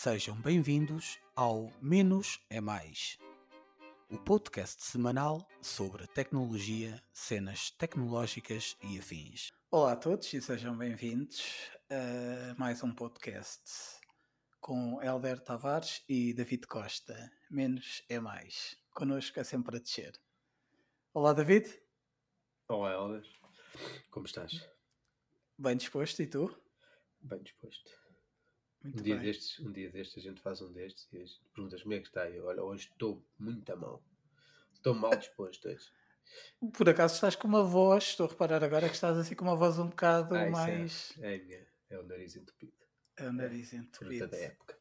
Sejam bem-vindos ao Menos é Mais, o podcast semanal sobre tecnologia, cenas tecnológicas e afins. Olá a todos e sejam bem-vindos a mais um podcast com Helder Tavares e David Costa. Menos é mais. Connosco é sempre a descer. Olá, David. Olá, Helder. Como estás? Bem disposto e tu? Bem disposto. Muito um, dia bem. destes, um dia destes a gente faz um destes e a gente perguntas como é que está. E eu, olha, hoje estou muito a mal. Estou mal disposto hoje. Por acaso estás com uma voz, estou a reparar agora que estás assim com uma voz um bocado isso mais. é, é, minha, é o nariz entupido. É o nariz Fruta entupido. da época.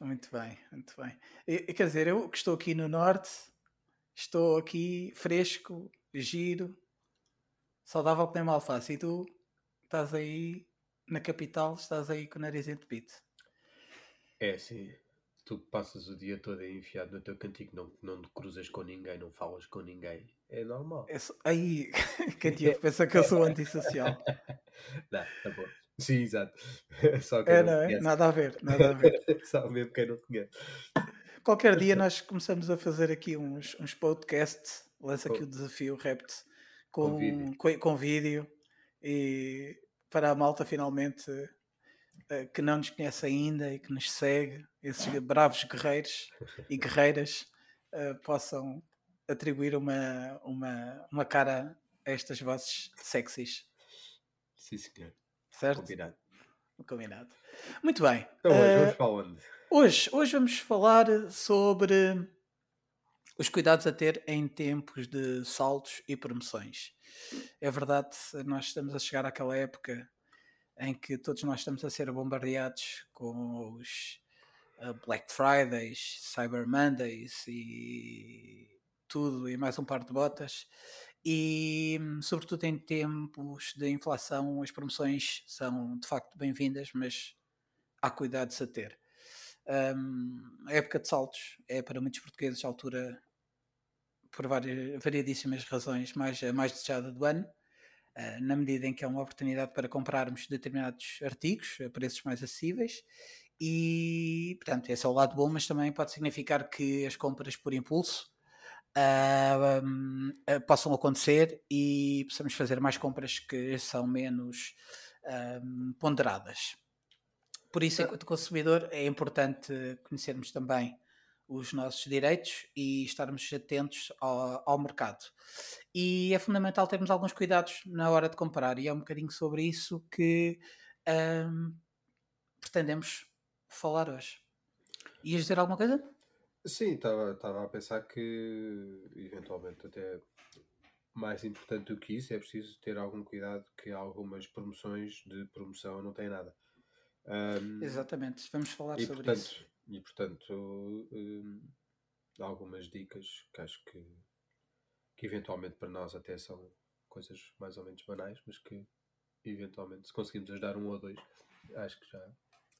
Muito bem, muito bem. E- e quer dizer, eu que estou aqui no norte, estou aqui fresco, giro, saudável que nem uma alface. E tu estás aí na capital, estás aí com o nariz entupido. É assim, tu passas o dia todo enfiado no teu cantigo, não, não te cruzas com ninguém, não falas com ninguém. É normal. É só- Aí, quem te pensa que eu sou antissocial. Não, tá bom. Sim, exato. Só É, não, não é? Nada a ver, nada a ver. Só mesmo quem não conhece. Qualquer dia nós começamos a fazer aqui uns, uns podcasts, lança aqui o desafio Rept com com, vídeo. com, com vídeo e para a malta finalmente eh, que não nos conhece ainda e que nos segue, esses bravos guerreiros e guerreiras eh, possam atribuir uma, uma, uma cara a estas vozes sexys, Sim, senhor. certo? Combinado. Combinado. Muito bem. Então hoje Eh, vamos para onde? Hoje, hoje vamos falar sobre os cuidados a ter em tempos de saltos e promoções. É verdade, nós estamos a chegar àquela época em que todos nós estamos a ser bombardeados com os uh, Black Fridays, Cyber Mondays e tudo e mais um par de botas. E, hum, sobretudo em tempos de inflação, as promoções são de facto bem-vindas, mas há cuidados a ter. Um, a época de saltos é para muitos portugueses a altura, por várias, variadíssimas razões, mais, a mais desejada do ano, uh, na medida em que é uma oportunidade para comprarmos determinados artigos a preços mais acessíveis. E, portanto, esse é o lado bom, mas também pode significar que as compras por impulso ah, um, ah, possam acontecer e possamos fazer mais compras que são menos um, ponderadas. Por isso, Ah. enquanto consumidor, é importante conhecermos também os nossos direitos e estarmos atentos ao, ao mercado. E é fundamental termos alguns cuidados na hora de comprar, e é um bocadinho sobre isso que ahm, pretendemos falar hoje. Ias dizer alguma coisa? Sim, estava a pensar que eventualmente até mais importante do que isso é preciso ter algum cuidado que algumas promoções de promoção não têm nada. Ahm, Exatamente, vamos falar e, sobre portanto, isso. E portanto, hum, algumas dicas que acho que, que eventualmente para nós até são coisas mais ou menos banais, mas que eventualmente se conseguimos ajudar um ou dois, acho que já,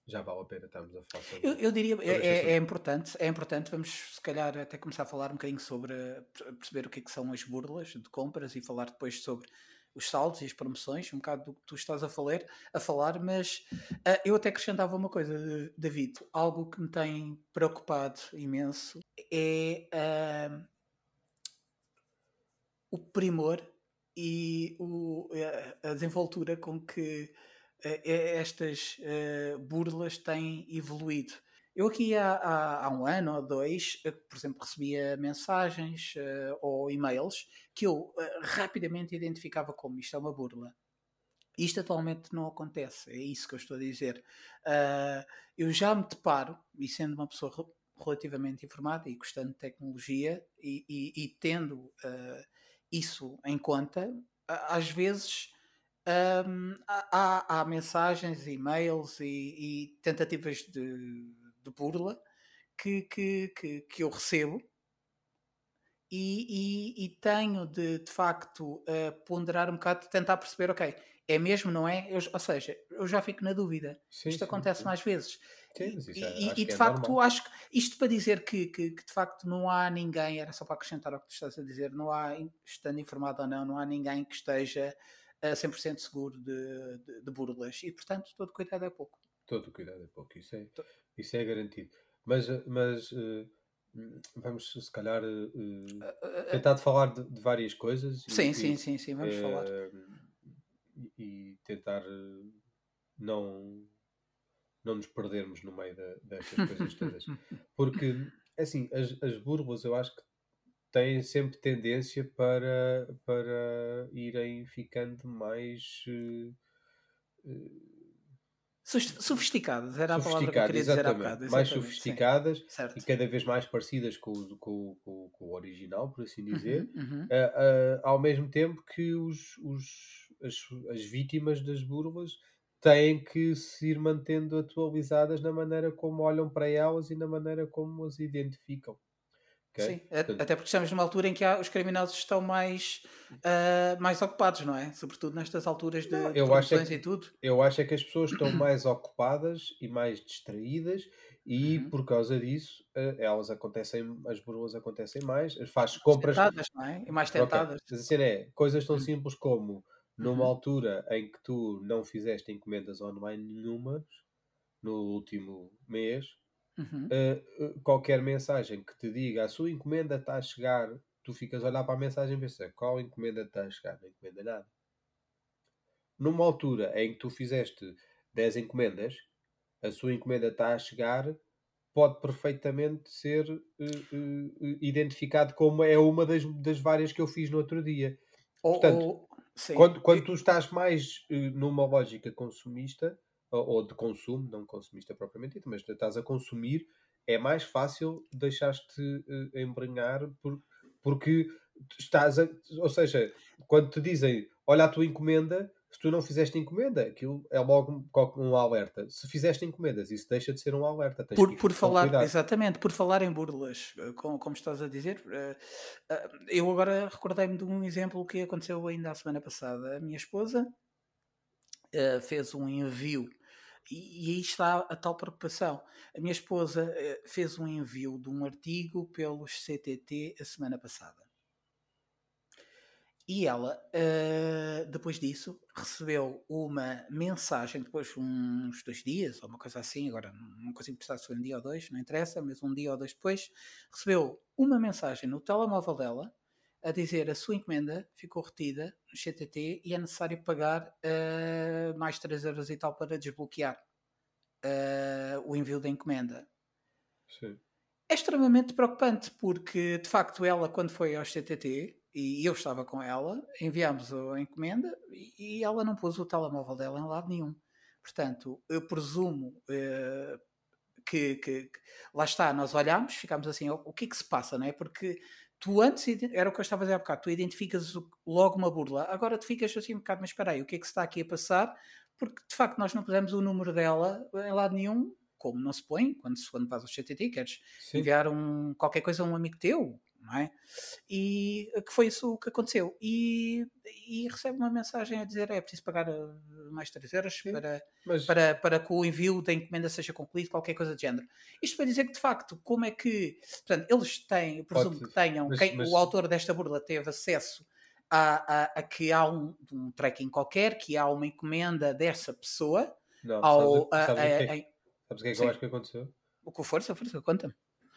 já vale a pena estarmos a falar sobre Eu, eu diria, é, é- é importante, é importante, vamos se calhar até começar a falar um bocadinho sobre, per- perceber o que é que são as burlas de compras e falar depois sobre os saldos e as promoções, um bocado do que tu estás a falar, a falar mas ah, eu até acrescentava uma coisa, eh, David, algo que me tem preocupado imenso é ah, o primor e o- a- a desenvoltura com que eh, eh, estas eh, burlas têm evoluído. Eu aqui há, há- há um ano ou dois, eh, por exemplo, recebia mensagens eh, ou e-mails que eu eh, rapidamente identificava como isto é uma burla. Isto atualmente não acontece, é isso que eu estou a dizer. Ah, eu já me deparo, e sendo uma pessoa re- relativamente informada e gostando de tecnologia e, e- e tendo ah, isso em conta, às vezes hum, há, há- há mensagens, e-mails e, e tentativas de, de burla que, que, que, que eu recebo e, e- e tenho de, de facto eh, ponderar um bocado, tentar perceber, ok, é mesmo, não é? Eu- ou seja, eu já fico na dúvida. Sim, Isto sim, acontece sim. mais vezes. Sim, E- isso e, é- e- e de é facto, normal. acho que isto para dizer que, que- que de facto não há ninguém, era só para acrescentar ao que tu estás a dizer, não há, estando informado ou não, não há ninguém que esteja a 100% seguro de, de, de burlas e, portanto, todo cuidado é pouco. Todo o cuidado é pouco, isso é, isso é garantido. Mas, mas uh, vamos, se calhar, uh, tentar falar de, de, várias coisas. Sim, e, sim, sim, sim, vamos falar. E, tentar não, não nos perdermos no meio da, destas coisas todas. Porque, assim, as, as burlas eu acho que têm sempre tendência para, para irem ficando mais. Uh, Sofisticadas, era a palavra que eu queria dizer há bocado. Mais sofisticadas e cada vez mais parecidas com o, com, com, com o original, por assim dizer, uhum, uhum. Uh, uh, ao mesmo tempo que os, os, as, as vítimas das burlas têm que se ir mantendo atualizadas na maneira como olham para elas e na maneira como as identificam. Okay? Sim, Portanto, até porque estamos numa altura em que há, os criminosos estão mais, uh, mais ocupados, não é? Sobretudo nestas alturas de, não, de eu acho é que, e tudo. Eu acho é que as pessoas estão mais ocupadas e mais distraídas e uhum. por causa disso uh, elas acontecem, as burlas acontecem mais, faz compras... Tentadas, não é? E mais tentadas. Okay. Assim, é, coisas tão uhum. simples como numa uhum. altura em que tu não fizeste encomendas online nenhuma no último mês Uhum. Uh, qualquer mensagem que te diga a sua encomenda está a chegar, tu ficas a olhar para a mensagem e pensas qual encomenda está a chegar? Não encomenda nada. Numa altura em que tu fizeste 10 encomendas, a sua encomenda está a chegar, pode perfeitamente ser uh, uh, identificado como é uma das, das várias que eu fiz no outro dia. Ou, Portanto, ou, quando, quando tu estás mais numa lógica consumista, ou de consumo, não consumista propriamente dito, mas estás a consumir, é mais fácil deixar-te uh, embrenhar por, porque estás a, ou seja, quando te dizem olha a tua encomenda, se tu não fizeste encomenda, aquilo é logo um alerta. Se fizeste encomendas, isso deixa de ser um alerta. por, por falar, exatamente, por falar em burlas, eh, como, como estás a dizer, uh, eu agora recordei-me de um exemplo que aconteceu ainda a semana passada. A minha esposa fez um envio e, aí está a tal preocupação. A minha esposa uh, fez um envio de um artigo pelos CTT a semana passada. E ela, uh, depois disso, recebeu uma mensagem, depois de uns dois dias, ou uma coisa assim, agora não consigo precisar se foi um dia ou dois, não interessa, mas um dia ou dois depois, recebeu uma mensagem no telemóvel dela, a dizer a sua encomenda ficou retida no CTT e é necessário pagar uh, mais 3 euros e tal para desbloquear uh, o envio da encomenda. Sim. É extremamente preocupante porque, de facto, ela, quando foi ao CTT, e eu estava com ela, enviámos a encomenda e ela não pôs o telemóvel dela em lado nenhum. Portanto, eu presumo uh, que, que, que, lá está, nós olhamos, ficamos assim, o, o que é que se passa, não é? Porque tu antes, era o que eu estava a dizer há bocado, tu identificas logo uma burla, agora tu ficas assim um bocado, mas espera aí, o que é que se está aqui a passar? Porque de facto nós não pusemos o número dela em lado nenhum, como não se põe, quando, quando vais ao CTT, queres Sim. enviar um, qualquer coisa a um amigo teu, não é? E que foi isso que aconteceu. E, e recebe uma mensagem a dizer é preciso pagar eh, mais 3 euros para, mas... para, para que o envio da encomenda seja concluído, qualquer coisa do género. Isto para dizer que, de facto, como é que. Portanto, eles têm, eu presumo Pode... que tenham, mas, quem, mas... o autor desta burla teve acesso a, a, a que há um, um, tracking qualquer, que há uma encomenda dessa pessoa. Não, ao, sabes, sabes, a, a, é, sabes o que é que eu acho que aconteceu? O que força, força, conta-me.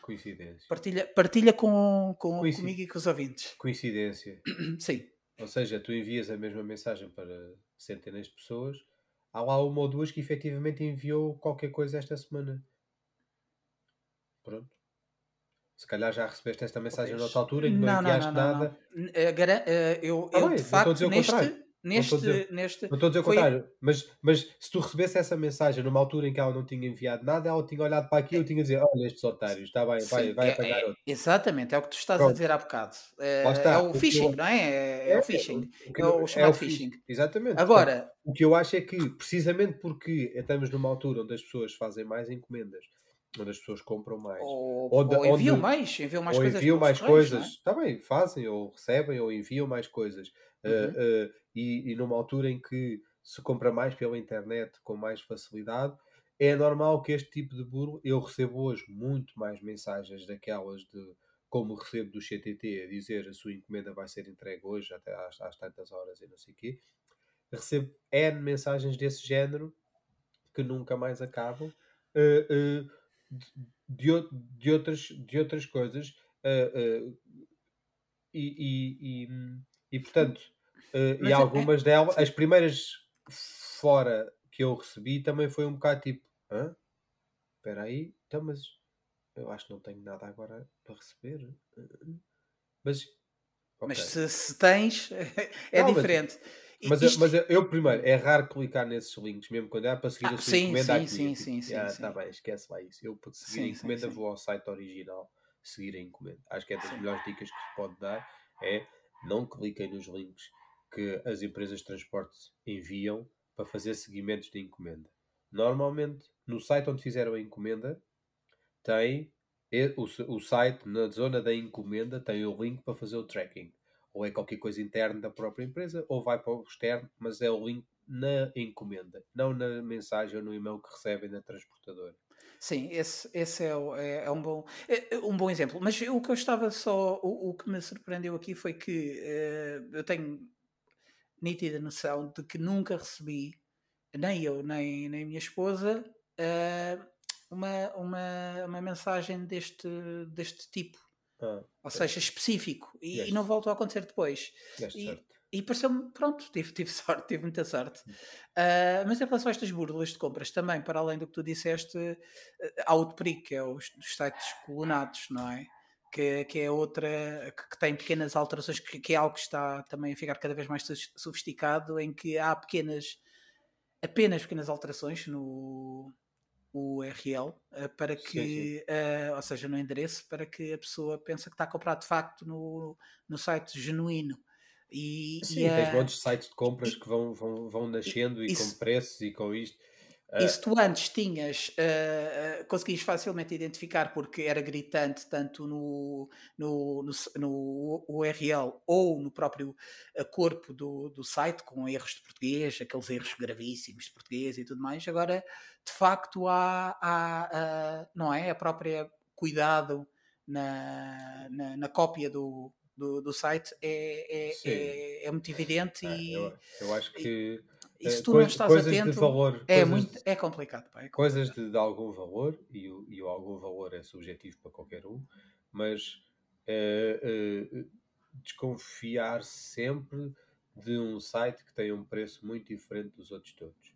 Coincidência. Partilha, partilha com, com, comigo e com os ouvintes. Coincidência. Sim. Ou seja, tu envias a mesma mensagem para centenas de pessoas, há lá uma ou duas que efetivamente enviou qualquer coisa esta semana. Pronto. Se calhar já recebeste esta mensagem pois. noutra altura e não, não enviaste não, não, nada. Não. Eh, eh, eu, eu, ah, de facto, neste, Neste, não dizer, neste, não estou a dizer o contrário, mas, mas se tu recebesse essa mensagem numa altura em que ela não tinha enviado nada, ela tinha olhado para aquilo e tinha a dizer: Olha, estes otários, está bem, vai, vai é, apagar é, outro. Exatamente, é o que tu estás Pronto. a dizer há bocado. É, é o phishing, não é? É, é o phishing. O, o, o chamado phishing. Exatamente. Agora, Portanto, o que eu acho é que, precisamente porque estamos numa altura onde as pessoas fazem mais encomendas onde as pessoas compram mais. Ou, onde, ou enviam onde, mais, enviam mais ou coisas. Enviam mais coisas. Está bem, fazem, ou recebem, ou enviam mais coisas. Uhum. Uh, uh, e, e numa altura em que se compra mais pela internet com mais facilidade, é normal que este tipo de burro, eu recebo hoje muito mais mensagens daquelas de como recebo do CTT a dizer a sua encomenda vai ser entregue hoje até às, às tantas horas e não sei o quê. Recebo N mensagens desse género que nunca mais acabam uh, de, de, outras, de outras coisas. Uh, e, e, e, e, portanto, e é, algumas é... delas, as primeiras fora que eu recebi também foi um bocado tipo: Hã? espera aí, então, mas eu acho que não tenho nada agora para receber. Mas, okay. mas se, se, tens, é não, diferente. Mas, Isto... mas, eu, primeiro, é raro clicar nesses links, mesmo quando é para seguir ah, a sua sim, encomenda sim, aqui. Sim, sim, sim, ah, sim. Tá bem, esquece lá isso. Eu, para seguir sim, a encomenda, vou ao site original seguir a encomenda. Acho que é das melhores dicas que se pode dar é não cliquem nos links que as empresas de transporte enviam para fazer seguimentos de encomenda. Normalmente, no site onde fizeram a encomenda, tem o, o site, na zona da encomenda, tem o link para fazer o tracking. Ou é qualquer coisa interna da própria empresa, ou vai para o externo, mas é o link na encomenda, não na mensagem ou no e-mail que recebem da transportadora. Sim, esse, esse é, é, é um, bom, é, é, um bom exemplo. Mas o que eu estava só. O, o que me surpreendeu aqui foi que uh, eu tenho nítida noção de que nunca recebi, nem eu, nem, nem minha esposa, uh, uma, uma, uma mensagem deste, deste tipo. Ah, Ou seja, específico. E, yes. e, não voltou a acontecer depois. Yes, e, e pareceu-me, pronto, tive, tive sorte, tive muita sorte. Uh, mas em relação a estas burlas de compras, também, para além do que tu disseste, uh, há o DPRI, que é os, os sites colunados, não é? Que, que é outra, que, que tem pequenas alterações, que, que, é algo que está também a ficar cada vez mais sofisticado, em que há pequenas, apenas pequenas alterações no, URL uh, para que, sim, sim. Uh, ou seja, no endereço, para que a pessoa pense que está a comprar de facto no, no site genuíno. E, sim, e, tens uh, montes de sites de compras e, que vão, vão, vão nascendo e, e com preços e com isto. Uh, e se tu antes tinhas, uh, uh, conseguias facilmente identificar porque era gritante tanto no, no, no, no URL ou no próprio corpo do, do site, com erros de português, aqueles erros gravíssimos de português e tudo mais, agora de facto há, há não é? A própria cuidado na, na, na cópia do, do, do site é, é, é, é, muito evidente ah, e eu, eu acho que e se tu não estás coisas atento, de valor, é, muito, é complicado. Pá, é complicado. Coisas de, de, algum valor, e o, e o algum valor é subjetivo para qualquer um, mas é, é, desconfiar sempre de um site que tem um preço muito diferente dos outros todos.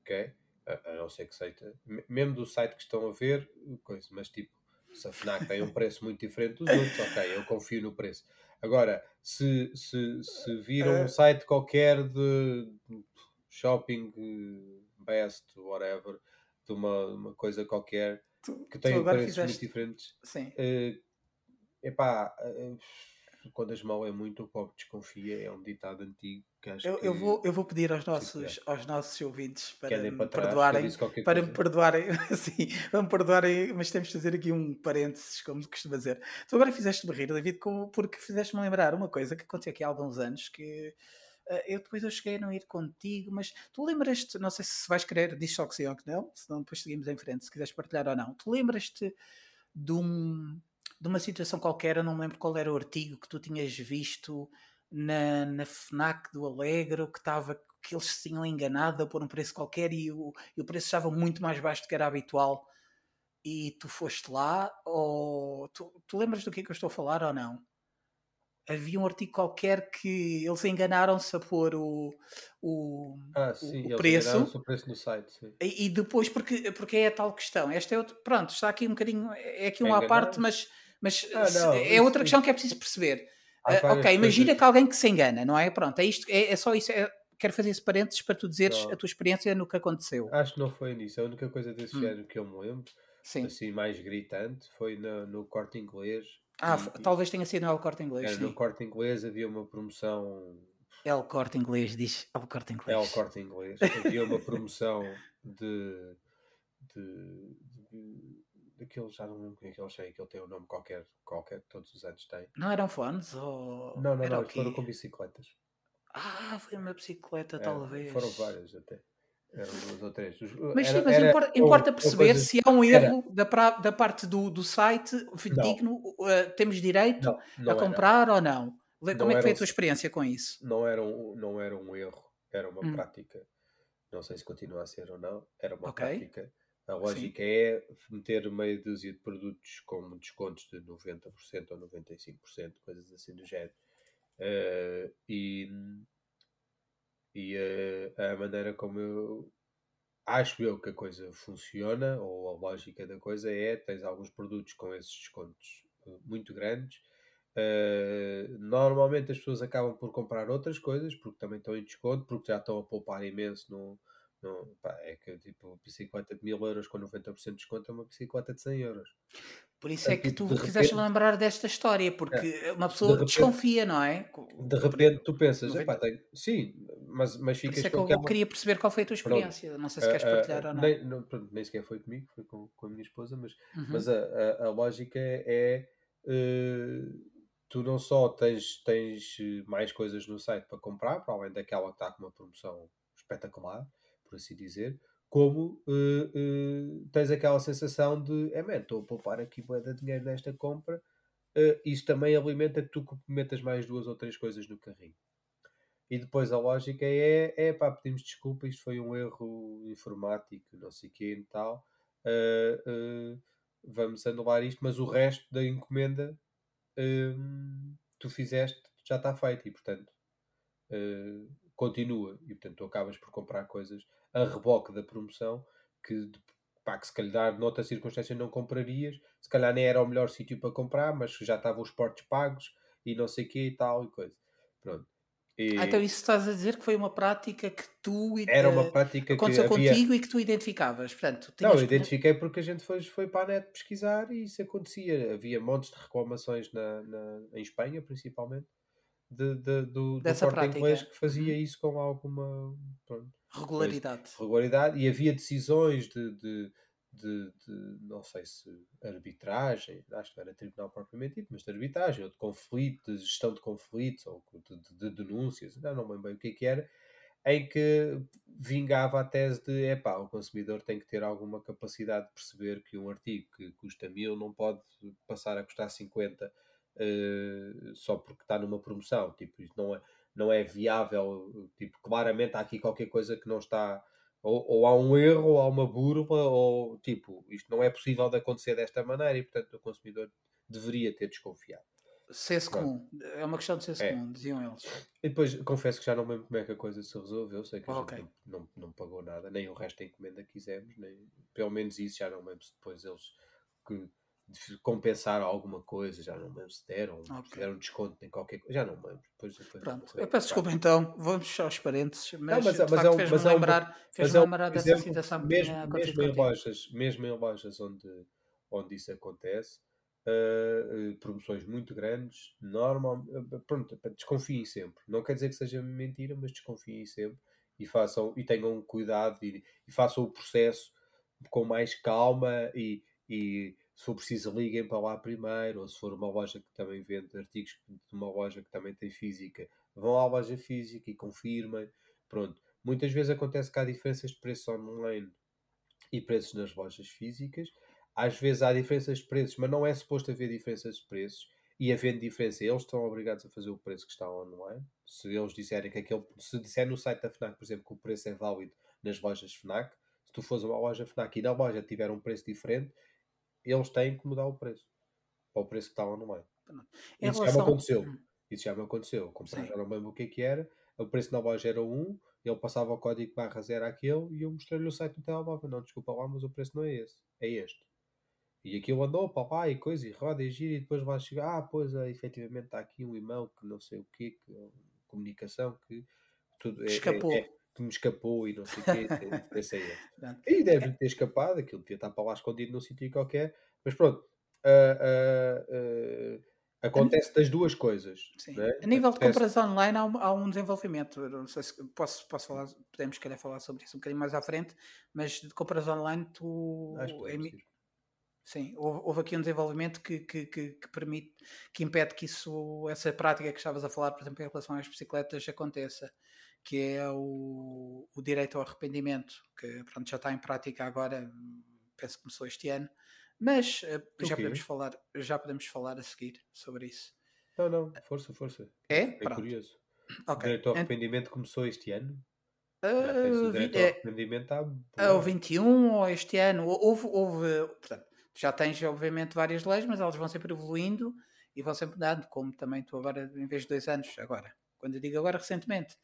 Ok? A, a não ser que seja, mesmo do site que estão a ver, coisa, mas tipo, se a FNAC tem um preço muito diferente dos outros, ok, eu confio no preço. Agora, se, se, se viram um é. site qualquer de shopping best, whatever, de uma, uma coisa qualquer que tem preços fizeste... muito diferentes, Sim. Uh, epá, uh, quando as mal é muito, o pobre desconfia, é um ditado antigo que acho eu, que... eu, vou, eu vou pedir aos nossos, aos nossos ouvintes para me para perdoarem, para me perdoarem, sim, para me perdoarem, mas temos de fazer aqui um parênteses, como costuma dizer. Tu agora fizeste-me rir, David, porque fizeste-me lembrar uma coisa que aconteceu aqui há alguns anos, que uh, eu depois eu cheguei a não ir contigo, mas tu lembras-te, não sei se vais querer, diz só que sim ou que não, senão depois seguimos em frente, se quiseres partilhar ou não. Tu lembras-te de um de uma situação qualquer, eu não me lembro qual era o artigo que tu tinhas visto na, na FNAC do Alegro, que estava que eles se tinham enganado a pôr um preço qualquer e o, e o preço estava muito mais baixo do que era habitual e tu foste lá ou tu, tu lembras do que é que eu estou a falar ou não? Havia um artigo qualquer que eles enganaram-se a pôr o, o, ah, sim, o preço. o preço no site. Sim. E, e, depois, porque, porque é a tal questão. Esta é outro, pronto, está aqui um bocadinho, é aqui um é à parte, mas mas ah, não, é outra questão que é preciso perceber. Uh, ok, imagina coisas... que alguém que se engana, não é? Pronto, é isto, é, é só isso. É, quero fazer esse parênteses para tu dizeres não. a tua experiência no que aconteceu. Acho que não foi nisso. A única coisa desse hum. género que eu me lembro, sim. assim, mais gritante, foi no, no corte inglês. Ah, e, talvez tenha sido no corte inglês. É, no corte inglês havia uma promoção. O corte inglês, diz o corte inglês. É o corte inglês. havia uma promoção de, de, de daqueles, já não lembro como é que eles têm, que ele tem um nome qualquer, qualquer que todos os anos tem. Não eram fones? Ou... Não, não, Era não, eles foram com bicicletas. Ah, foi uma bicicleta, é, talvez. Foram várias até. Eram duas ou três. Mas sim, mas era, importa, importa perceber coisa... se há um erro da, pra, da parte do, do site digno, uh, temos direito não, não a comprar ou não? Como é que foi a tua experiência com isso? Não era um, não era um erro, era uma hum. prática não sei se continua a ser ou não, era uma Ok. prática. A lógica é meter meia dúzia de produtos com descontos de 90% ou 95%, coisas assim do género. Eh, e e eh, a maneira como eu acho eu que a coisa funciona, ou a lógica da coisa é, tens alguns produtos com esses descontos eh, muito grandes. Eh, normalmente as pessoas acabam por comprar outras coisas, porque também estão em desconto, porque já estão a poupar imenso no, no- pá, é que tipo, bicicleta de 1000 euros com 90% de desconto é uma bicicleta de 100 euros. Por isso é que Tipo, tu de fizeste repente- lembrar desta história, porque uma pessoa repente- desconfia, não é? De repente tu pensas, 90. epá, tenho... sim, mas, mas Por ficas isso é que eu aquela... queria perceber qual foi a tua experiência. Não sei se queres Ah, ah, partilhar ah, ou não. Nem, não, pronto, nem sequer foi comigo, foi com, com a minha esposa, mas, Uhum. mas a, a, a lógica é eh, tu não só tens, tens eh, mais coisas no site para comprar, para além daquela que está com uma promoção espetacular, por assim dizer, como eh, eh, tens aquela sensação de é man, estou a poupar aqui bué de dinheiro nesta compra, eh, isso também alimenta que tu metas mais duas ou três coisas no carrinho. E depois a lógica é, é pá, pedimos desculpa, isto foi um erro informático, não sei o quê e tal. vamos anular isto, mas o resto da encomenda tu fizeste, já está feito e portanto continua. E portanto tu acabas por comprar coisas a reboque da promoção que, pá, que se calhar noutra circunstância não comprarias, se calhar nem era o melhor sítio para comprar, mas já estavam os portos pagos e não sei o quê e tal e coisa. Pronto. E Ah, então isso estás a dizer que foi uma prática que tu era uma prática que aconteceu havia. contigo e que tu identificavas. Portanto, Não, eu que- identifiquei porque a gente foi, foi para a net pesquisar e isso acontecia. Havia montes de reclamações na, na- em Espanha, principalmente, de, de- do, do Dessa corte prática. inglês que fazia Uhum. isso com alguma pronto, regularidade. regularidade e havia decisões de, de, de- de, não sei se arbitragem, acho que não era tribunal propriamente dito, mas de arbitragem, ou de conflito, de gestão de conflitos, ou de, de- de denúncias, não, não lembro bem o que é que era, em que vingava a tese de epá, o consumidor tem que ter alguma capacidade de perceber que um artigo que custa mil não pode passar a custar 50 eh, só porque está numa promoção. Tipo, isso não é, não é viável. Tipo, claramente há aqui qualquer coisa que não está. Ou, ou há um erro, ou há uma burla, ou tipo, isto não é possível de acontecer desta maneira e portanto o consumidor deveria ter desconfiado. Senso comum. É uma questão de senso É. comum, diziam eles. E depois confesso que já não lembro como é que a coisa se resolveu. Sei que a Ok. gente não, não, não pagou nada, nem o resto da encomenda quisemos, nem, pelo menos isso já não lembro se depois eles que compensaram alguma coisa, já não me lembro se deram, Ok. se deram desconto em qualquer coisa, já não me lembro. Depois, depois Pronto, eu peço desculpa então, vamos aos parênteses, mas, mas- de mas é um- fez-me é lembrar, fez é um lembrar dessa exemplo, situação mesmo, acontecido mesmo em lojas, mesmo em lojas onde, onde isso acontece, ah, eh, promoções muito grandes, normal, eh, pronto, desconfiem sempre. Não quer dizer que seja mentira, mas desconfiem sempre e façam e tenham cuidado e, e façam o processo com mais calma e, e se for preciso liguem para lá primeiro, ou se for uma loja que também vende artigos de uma loja que também tem física, vão à loja física e confirmem. Pronto. Muitas vezes acontece que há diferenças de preços online e preços nas lojas físicas. Às vezes há diferenças de preços, mas não é suposto haver diferenças de preços. E havendo diferença, eles estão obrigados a fazer o preço que está online. Se eles disserem que aquele. Se disser no site da Fnac, por exemplo, que o preço é válido nas lojas Fnac, se tu fores a uma loja Fnac e na loja tiver um preço diferente, eles têm que mudar o preço para o preço que está online. Em Isso já me relação- aconteceu. Hum. Isso já me aconteceu. Eu comprei, Sim. já não me lembro o que é que era. O preço na loja era 1, ele passava o código barra 0 aquele e eu mostrei-lhe o site do telemóvel. Não, desculpa lá, mas o preço não é esse. É este. E aquilo andou para lá e coisa, e roda e gira, e depois vai chegar. Ah, pois é, efetivamente está aqui um e-mail que não sei o quê, que é comunicação que tudo é, é- Escapou. é- que me escapou e não sei o quê. É. Portanto, E deve ter escapado, aquilo devia estar para lá escondido num sítio qualquer. Mas pronto, ah, ah, ah, acontece das duas coisas. Sim. não é? A nível de Acontece- compras online há um, há um desenvolvimento. Eu não sei se posso, posso falar, podemos querer falar sobre isso um bocadinho mais à frente, mas de compras online tu. Sim, houve, houve aqui um desenvolvimento que, que, que, que permite, que impede que isso, essa prática que estavas a falar, por exemplo, em relação às bicicletas, aconteça, que é o, o direito ao arrependimento, que pronto, já está em prática agora, penso que começou este ano, mas eh, O já podemos falar, já podemos falar a seguir sobre isso. Não, não, força, força. É? É Pronto. curioso. O Ok. direito ao Ent- arrependimento começou este ano. Uh, o vi- é, arrependimento há Ah, o boa. 21 ou este ano, houve, houve, portanto, já tens obviamente várias leis, mas elas vão sempre evoluindo e vão sempre mudando, como também tu agora, em vez de dois anos, agora, quando eu digo agora, recentemente,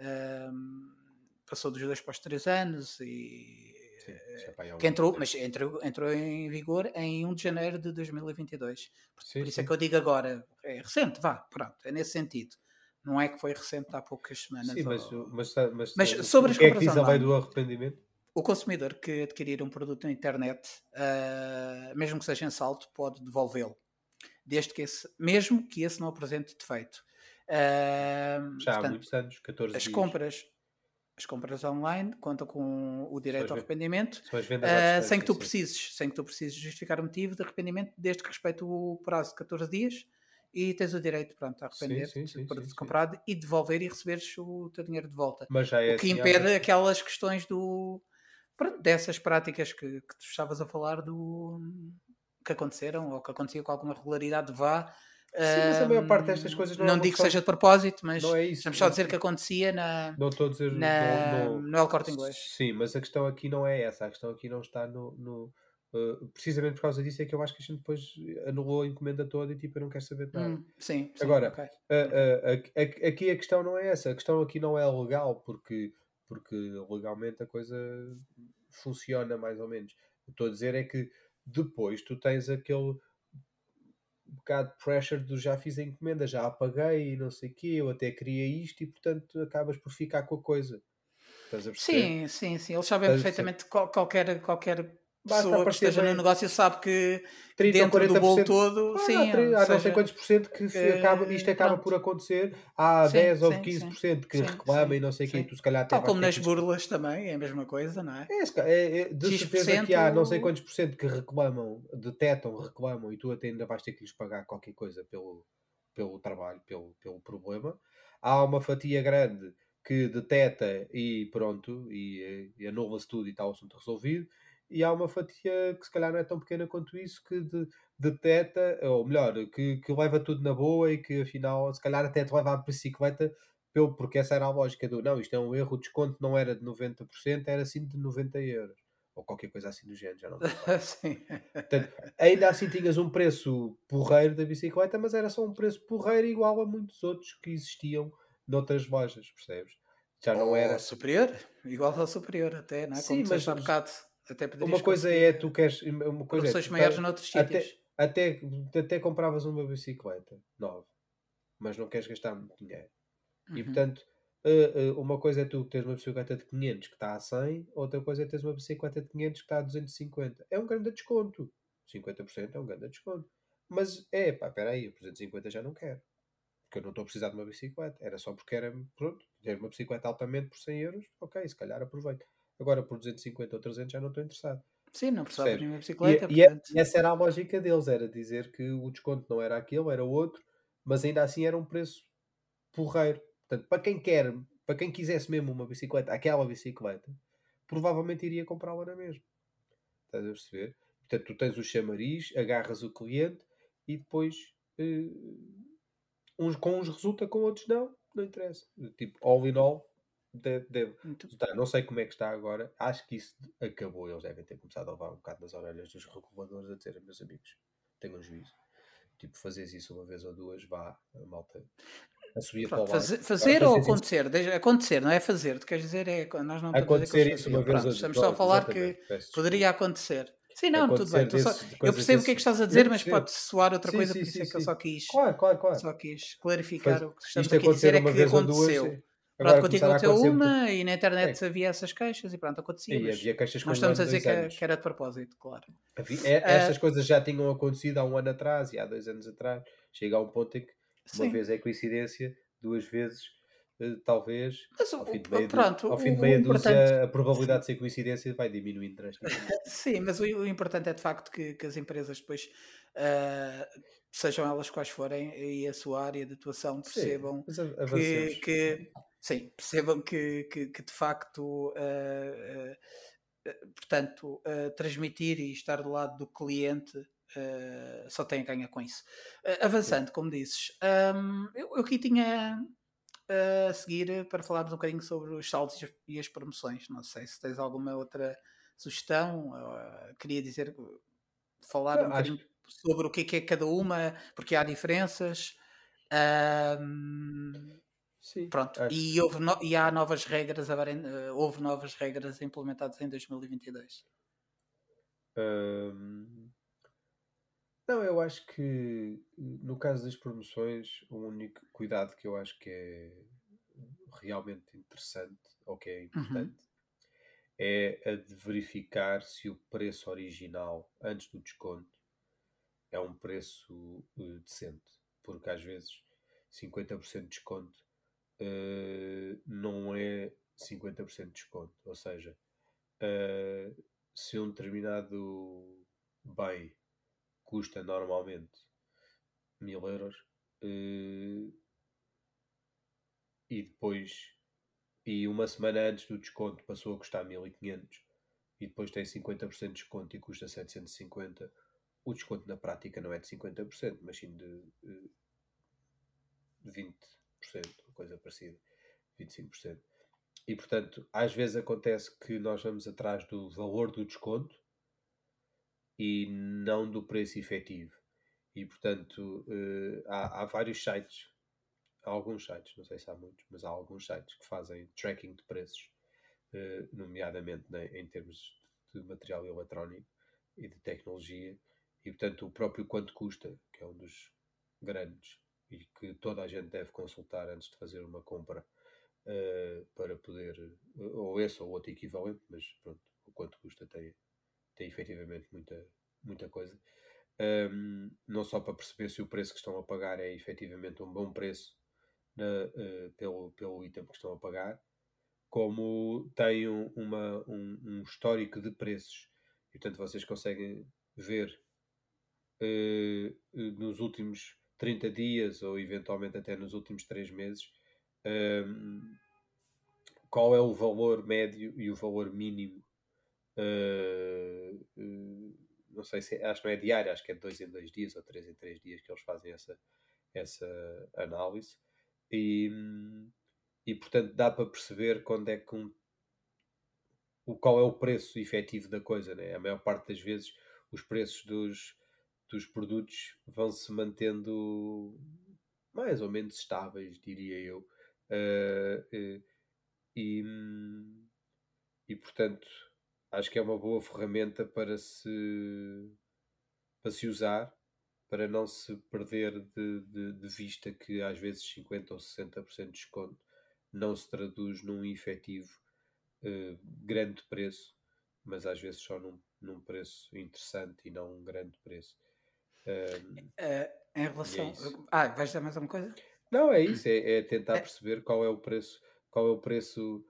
ahm, passou dos dois para os três anos e Sim, isso é é que um- entrou, mas entrou, entrou em vigor em 1 de janeiro de 2022. Por, Sim, por isso é sim. que eu digo agora, é recente, vá, pronto, é nesse sentido. Não é que foi recente há poucas semanas. Sim, mas, ou- mas, mas, Mas eh, sobre o as que é que diz a lei do arrependimento? O consumidor que adquirir um produto na internet, ah, mesmo que seja em salto, pode devolvê-lo. Desde que esse, mesmo que esse não apresente defeito. Já há portanto, muitos anos, 14 as dias. compras, as compras online contam com o direito ao arrependimento, ah, sem que tu precises, sem que tu precises justificar o motivo de arrependimento, desde que respeite o prazo de 14 dias e tens o direito pronto, a Sim, arrepender-te sim, do sim, comprado e devolver e receberes o teu dinheiro de volta. É O que assim há impede muito- aquelas questões do pronto, dessas práticas que, que tu estavas a falar do que aconteceram ou que aconteciam com alguma regularidade vá. Sim, mas a maior parte destas coisas não é não digo que seja de propósito, mas Não é isso. vamos só não- dizer que acontecia na, Não estou a dizer. na, não- não- no El Corte Inglês. Sim, mas a questão aqui não é essa. A questão aqui não está no. no, uh, precisamente por causa disso é que eu acho que a gente depois anulou a encomenda toda e tipo, eu não quero saber de nada. Hum, sim, sim, Agora, ok. A- a- a- a- aqui a questão não é essa. A questão aqui não é legal, porque, porque legalmente a coisa funciona mais ou menos. O que estou a dizer é que depois tu tens aquele bocado de pressure do já fiz a encomenda, já a paguei e não sei o quê, eu até queria isto e portanto acabas por ficar com a coisa. Estás a perceber? Sim, sim, sim. Eles sabem Estás perfeitamente qual- qualquer, qualquer Basta pessoa que esteja no bem negócio sabe que 30 ou dentro do bolo 40%. todo, Ah, sim, há, tri- ou há não sei seja, quantos por cento que, que- acaba, isto acaba pronto. por acontecer, há Sim, 10 ou sim, 15% que sim, reclamam sim, e não sei o quê, sim. e tu se calhar Tal como nas que burlas também, é a mesma coisa, não é? É, é, é, de X% certeza que há não sei quantos por cento que reclamam, detectam, reclamam e tu até ainda vais ter que lhes pagar qualquer coisa pelo, pelo trabalho, pelo, pelo problema. Há uma fatia grande que deteta e pronto, e, e anula-se tudo e está o assunto resolvido. E há uma fatia que se calhar não é tão pequena quanto isso que de- deteta, ou melhor, que, que leva tudo na boa e que afinal se calhar até te leva à bicicleta pelo, porque essa era a lógica do não, isto é um erro, o desconto não era de 90%, era assim de 90 euros. Ou qualquer coisa assim do género, já não sim. Portanto, ainda assim tinhas um preço porreiro da bicicleta, mas era só um preço porreiro igual a muitos outros que existiam noutras lojas, percebes? Já não Ou era. superior, igual ao superior até, não é? Sim, Como mas- há bocado, poderias Uma coisa é tu queres. Uma coisa é, tu maiores tens- noutros até, sítios. até, até compravas uma bicicleta nova, mas não queres gastar muito dinheiro. E Uhum. portanto, eh, eh, uma coisa é tu teres uma bicicleta de 500 que está a 100, outra coisa é teres uma bicicleta de 500 que está a 250. É um grande desconto. 50% é um grande desconto. Mas é, pá, espera aí, por 250 já não quero. Porque eu não estou a precisar de uma bicicleta. Era só porque era, pronto, ter uma bicicleta altamente por 100 euros, ok, se calhar aproveito. Agora por 250 ou 300 já não estou interessado. Sim, não precisava de nenhuma E, bicicleta, e é- portanto. e essa era a lógica deles, era dizer que o desconto não era aquele, era outro, mas ainda assim era um preço porreiro. Portanto, para quem quer, para quem quisesse mesmo uma bicicleta, aquela bicicleta, provavelmente iria comprá-la na mesma. Estás a perceber? Portanto, tu tens o chamariz, agarras o cliente e depois eh, uns, com uns resulta, com outros não, não interessa. Tipo, all in all, deve, não sei como é que está agora. Acho que isso acabou. Eles devem ter começado a levar um bocado nas orelhas dos reguladores a dizer, meus amigos, tenham juízo. Tipo, fazes isso uma vez ou duas, vá, a malta a subir Pronto, para o lado. fazer, fazer ou isso- acontecer? Deixa- acontecer, não é fazer. Tu queres dizer é. Nós não Acontecer isso uma vez Pronto, ou estamos só a falar que poderia acontecer. Sim, não, tudo bem. Só- eu percebo o que é que estás a dizer, mas pode soar outra Sim, coisa, sim, por isso sim, é que eu só quis, Claro, claro, claro. só quis clarificar Faz- o que estamos aqui a dizer é que ou duas. Pronto, contigo começar a aconteceu muito- uma e na internet havia essas queixas e pronto, acontecia. E havia queixas um estamos a dizer que, é- que era de propósito, claro. Havia- é- Ah. Estas coisas já tinham acontecido há um ano atrás e há dois anos atrás. Chega a um ponto em que uma Sim. vez é coincidência, duas vezes eh, talvez. Mas Ao fim de meia, pronto, ao fim de meia dúzia, a probabilidade de ser coincidência vai diminuindo drasticamente. Sim, mas o, o importante é de facto que, que as empresas depois, ah, sejam elas quais forem, e a sua área de atuação percebam Sim, que, que- sim, percebam que, que, que de facto, ah, ah, portanto, ah, transmitir e estar do lado do cliente só tem a ganhar com isso. Avançando, como dizes, ahm, eu, eu aqui tinha a seguir para falarmos um bocadinho sobre os saldos e as promoções. Não sei se tens alguma outra sugestão. Uh, queria dizer, falar Não, um bocadinho acho... sobre o que é, que é cada uma, porque há diferenças. Sim, pronto, e, houve no... e há novas regras agora, uh, houve novas regras implementadas em 2022. Um... Não, eu acho que no caso das promoções, o único cuidado que eu acho que é realmente interessante ou que é uhum. importante uhum. é a de verificar se o preço original antes do desconto é um preço uh, decente, porque às vezes 50% de desconto uh, não é 50% de desconto, ou seja, uh, se um determinado bem custa normalmente mil euros uh, e depois e uma semana antes do desconto passou a custar 1500 e depois tem 50% de desconto e custa 750 o desconto na prática não é de 50% mas sim de uh, eh, 20% coisa parecida 25% e portanto às vezes acontece que nós vamos atrás do valor do desconto e não do preço efetivo. E portanto uh, há, há, vários sites, há alguns sites, não sei se há muitos, mas há alguns sites que fazem tracking de preços, uh, nomeadamente né, em termos de material eletrónico e de tecnologia, e portanto o próprio quanto custa, que é um dos grandes e que toda a gente deve consultar antes de fazer uma compra uh, para poder, ou esse ou outro equivalente, mas pronto, o quanto custa tem, tem efetivamente muita, muita coisa. Um, não só para perceber se o preço que estão a pagar é efetivamente um bom preço na, uh, pelo, pelo item que estão a pagar, como tem um, uma, um, um histórico de preços. E, portanto, vocês conseguem ver uh, nos últimos 30 dias ou eventualmente até nos últimos 3 meses um, qual é o valor médio e o valor mínimo Uh, não sei se acho que não é diário, acho que é de dois em dois dias ou três em três dias que eles fazem essa, essa análise e, e portanto dá para perceber quando é que um, o, qual é o preço efetivo da coisa, né? a maior parte das vezes os preços dos, dos produtos vão se mantendo mais ou menos estáveis, diria eu. Uh, e, e portanto acho que é uma boa ferramenta para se, para se usar, para não se perder de, de, de vista que às vezes 50% ou 60% de desconto não se traduz num efetivo uh, grande preço, mas às vezes só num, num preço interessante e não um grande preço. Uh, em relação. É ah, vais dar mais alguma coisa? Não, é isso, é, é tentar é. perceber qual é o preço, qual é o preço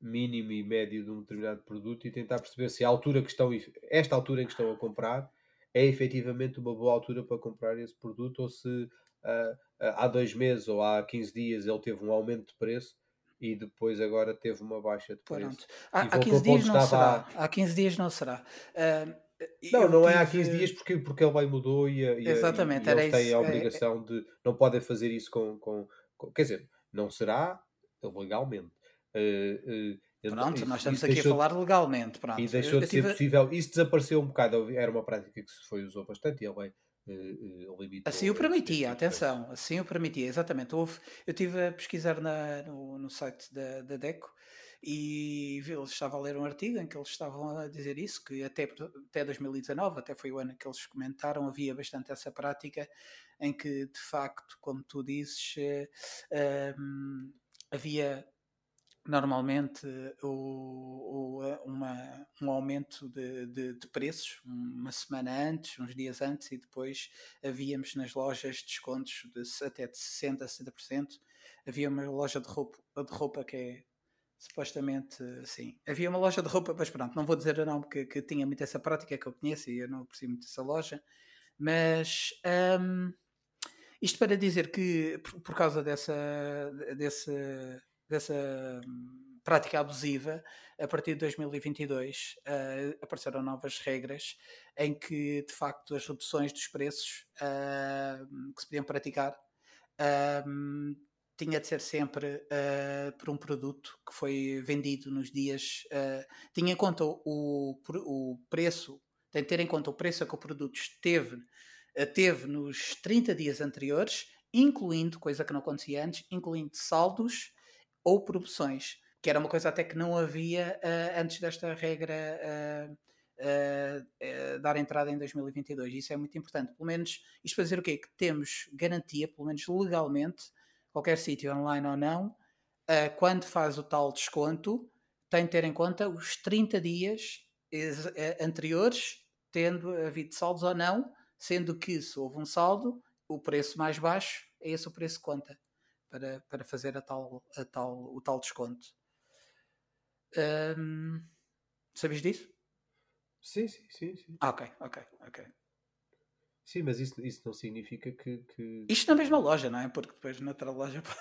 mínimo e médio de um determinado produto e tentar perceber se a altura que estão, esta altura em que estão a comprar é efetivamente uma boa altura para comprar esse produto ou se uh, há dois meses ou há 15 dias ele teve um aumento de preço e depois agora teve uma baixa de preço. Pronto. Há, há 15 dias não será. Há 15 dias não será. Uh, não, não tive... é há 15 dias porque, porque ele bem mudou e, e, Exatamente, e, eles têm isso. a é, obrigação é... de. Não podem fazer isso com, com, com. Quer dizer, não será legalmente Uh, uh, pronto, nós estamos aqui deixou, a falar legalmente. Pronto. E deixou de ser possível. Isso desapareceu um bocado. Era uma prática que se foi usou bastante e a lei uh, limitou. Assim o permitia, atenção. Assim o permitia, exatamente. Houve, eu estive a pesquisar na, no, no site da, da DECO e vi, eles estavam a ler um artigo em que eles estavam a dizer isso, que até, até 2019, até foi o ano que eles comentaram, havia bastante essa prática em que, de facto, como tu dizes, um, havia normalmente o, o, uma, um aumento de, de, de, preços uma semana antes, uns dias antes, e depois havíamos nas lojas descontos de até de 60% a 70%. Havia uma loja de roupa, de roupa que é supostamente sim. Havia uma loja de roupa, mas pronto, não vou dizer o nome que, tinha muito essa prática que eu conheço e eu não aprecio muito essa loja, mas. Um, isto para dizer que, por, por causa dessa, desse, dessa hum, prática abusiva, a partir de 2022 uh, eh, apareceram novas regras em que, de facto, as reduções dos preços uh, que se podiam praticar uh, tinha de ser sempre uh, por um produto que foi vendido nos dias. Uh, tinha em conta o, o preço, tem de ter em conta o preço a que o produto esteve, uh, teve nos 30 dias anteriores, incluindo, coisa que não acontecia antes, incluindo saldos ou promoções, que era uma coisa até que não havia antes desta regra. dar entrada em 2022. Isso é muito importante. Pelo menos, isto para dizer o quê? Que temos garantia, pelo menos legalmente, qualquer sítio online ou não, uh, quando faz o tal desconto, tem de ter em conta os 30 dias uh, anteriores, tendo havido saldos ou não, sendo que se houve um saldo, o preço mais baixo é esse o preço que conta para, para fazer a tal, a tal, o tal desconto. Um, sabes disso? Sim, sim, sim, sim. Ah, ok, ok, ok. Sim, mas isso, isso não significa que, que. Isto na mesma loja, não é? Porque depois noutra loja pode,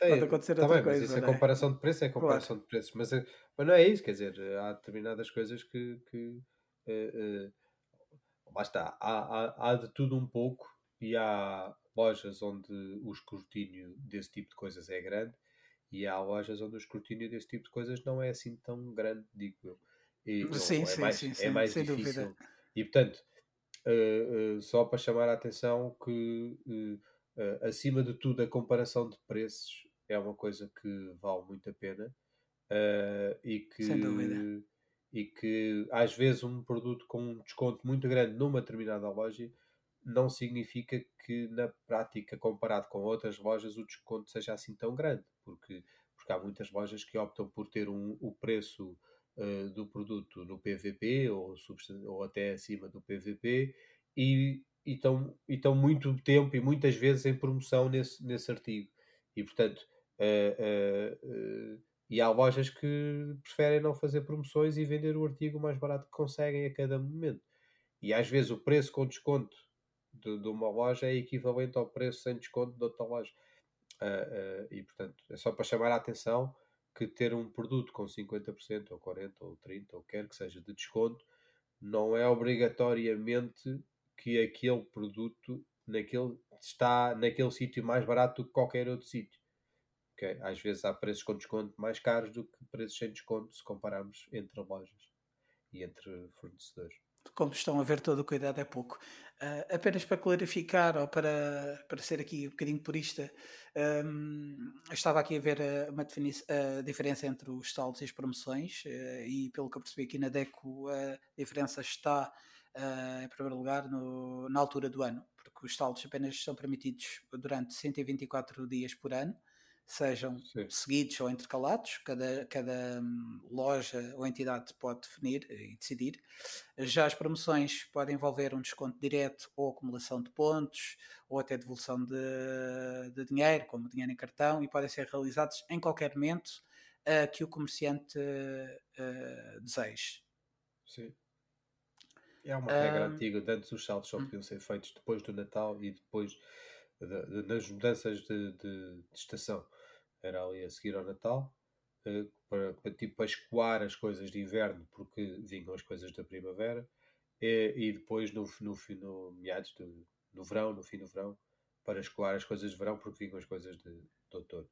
é, pode acontecer tá outra bem, coisa. Mas isso é, é comparação de preço, é comparação claro. de preços. Mas, é, mas não é isso, quer dizer, há determinadas coisas que. que uh, uh, lá está, há, há, há de tudo um pouco e há lojas onde o escrutínio desse tipo de coisas é grande e há lojas onde o escrutínio desse tipo de coisas não é assim tão grande, digo eu. E, sim, não, é sim, mais, sim, é mais sem difícil. Dúvida. E portanto, uh, uh, só para chamar a atenção que, uh, acima de tudo, a comparação de preços é uma coisa que vale muito a pena e que. Sem dúvida. E que às vezes um produto com um desconto muito grande numa determinada loja não significa que na prática, comparado com outras lojas, o desconto seja assim tão grande, porque, porque há muitas lojas que optam por ter um, o preço uh, do produto no PVP ou, ou até acima do PVP e estão, muito tempo e muitas vezes em promoção nesse, nesse artigo. E portanto, uh, uh, e há lojas que preferem não fazer promoções e vender o artigo mais barato que conseguem a cada momento. E às vezes o preço com desconto de, de uma loja é equivalente ao preço sem desconto de outra loja. Uh, uh, e portanto, é só para chamar a atenção que ter um produto com 50% ou 40% ou 30% ou quer que seja de desconto não é obrigatoriamente que aquele produto naquele, está naquele sítio mais barato do que qualquer outro sítio. Okay? Às vezes há preços com desconto mais caros do que preços sem desconto se compararmos entre lojas e entre fornecedores como estão a ver, todo o cuidado é pouco. Uh, apenas para clarificar, ou para, para ser aqui um bocadinho purista, um, estava aqui a ver a, uma a diferença entre os saldos e as promoções, uh, e pelo que eu percebi aqui na DECO, a diferença está, uh, em primeiro lugar, no, na altura do ano, porque os saldos apenas são permitidos durante 124 dias por ano, sejam Sim. seguidos ou intercalados, cada, cada hum, loja ou entidade pode definir e decidir. Já as promoções podem envolver um desconto direto ou acumulação de pontos, ou até devolução de, de dinheiro, como dinheiro em cartão, e podem ser realizados em qualquer momento uh, que o comerciante uh, deseje. Sim. É uma regra um, antiga, antes os saltos só hum. podiam ser feitos depois do Natal e depois nas mudanças de, de, de, estação. Era ali a seguir ao Natal, uh, para, para, tipo, para escoar as coisas de inverno, porque vinham as coisas da primavera, e, e depois no, no, no meados do no verão, no fim do verão, para escoar as coisas de verão, porque vinham as coisas de, de outono.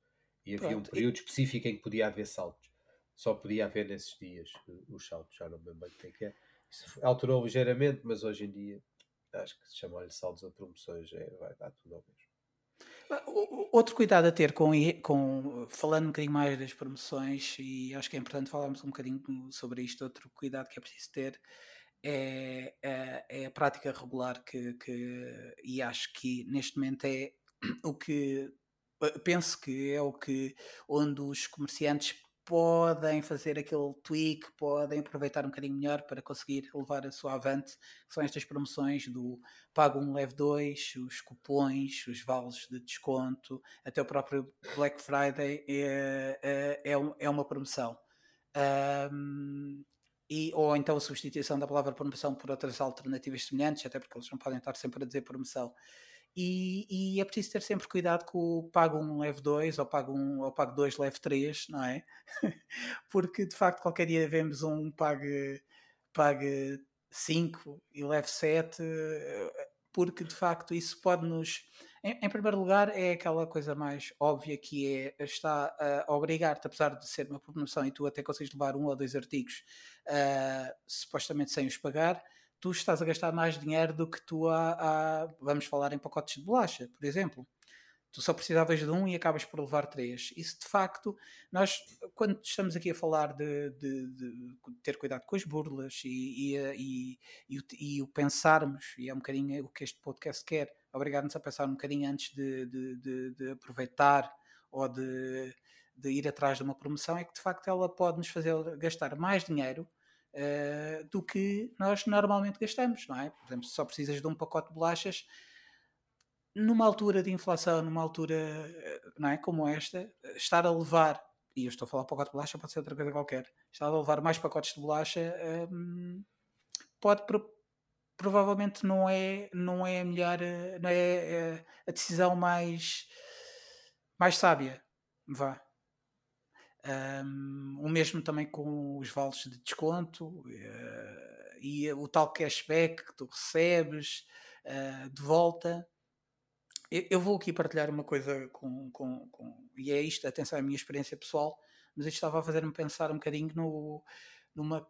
E havia Pronto, um período específico em que podia haver saltos. Só podia haver nesses dias os saltos, já não me lembro bem o que é. é. Isso alterou ligeiramente, mas hoje em dia acho que se chamar-lhe saldos a promoções é, vai dar tudo ao mesmo. Outro cuidado a ter com, com, falando um bocadinho mais das promoções, e acho que é importante falarmos um bocadinho sobre isto, outro cuidado que é preciso ter é, é, é a prática regular que, que, e acho que neste momento é o que penso que é o que onde os comerciantes podem fazer aquele tweak, podem aproveitar um bocadinho melhor para conseguir levar a sua avante. São estas promoções do Pago 1, Leve 2, os cupons, os vales de desconto, até o próprio Black Friday é, é, é, é uma promoção. Um, e, ou então a substituição da palavra promoção por outras alternativas semelhantes, até porque eles não podem estar sempre a dizer promoção. E, e, é preciso ter sempre cuidado com o pago 1, leve 2 ou pago 1 ou pago 2, leve 3, não é? Porque de facto qualquer dia vemos um pague, pague 5 e leve 7, porque de facto isso pode nos Em, em, primeiro lugar, é aquela coisa mais óbvia que é está a obrigar-te, apesar de ser uma promoção e tu até consegues levar um ou dois artigos uh, supostamente sem os pagar, tu estás a gastar mais dinheiro do que tu a, a, vamos falar em pacotes de bolacha, por exemplo. Tu só precisavas de um e acabas por levar três. Isso de facto, nós, quando estamos aqui a falar de, de, de ter cuidado com as burlas e, e, e, e, o pensarmos, e é um bocadinho o que este podcast quer, obrigar-nos a pensar um bocadinho antes de, de aproveitar ou de, ir atrás de uma promoção, é que de facto ela pode nos fazer gastar mais dinheiro uh, do que nós normalmente gastamos, não é? Por exemplo, se só precisas de um pacote de bolachas, numa altura de inflação, numa altura eh, não é, como esta, estar a levar, e eu estou a falar pacote de bolacha, pode ser outra coisa qualquer, estar a levar mais pacotes de bolacha um, pode pro, provavelmente não é, não é a melhor, eh, não é, é a decisão mais, mais sábia, vá. Um, o mesmo também com os vales de desconto uh, e o tal cashback que tu recebes uh, de volta. Eu, vou aqui partilhar uma coisa com, com, com, E é isto, atenção, é a minha experiência pessoal, mas isto estava a fazer-me pensar um bocadinho no, numa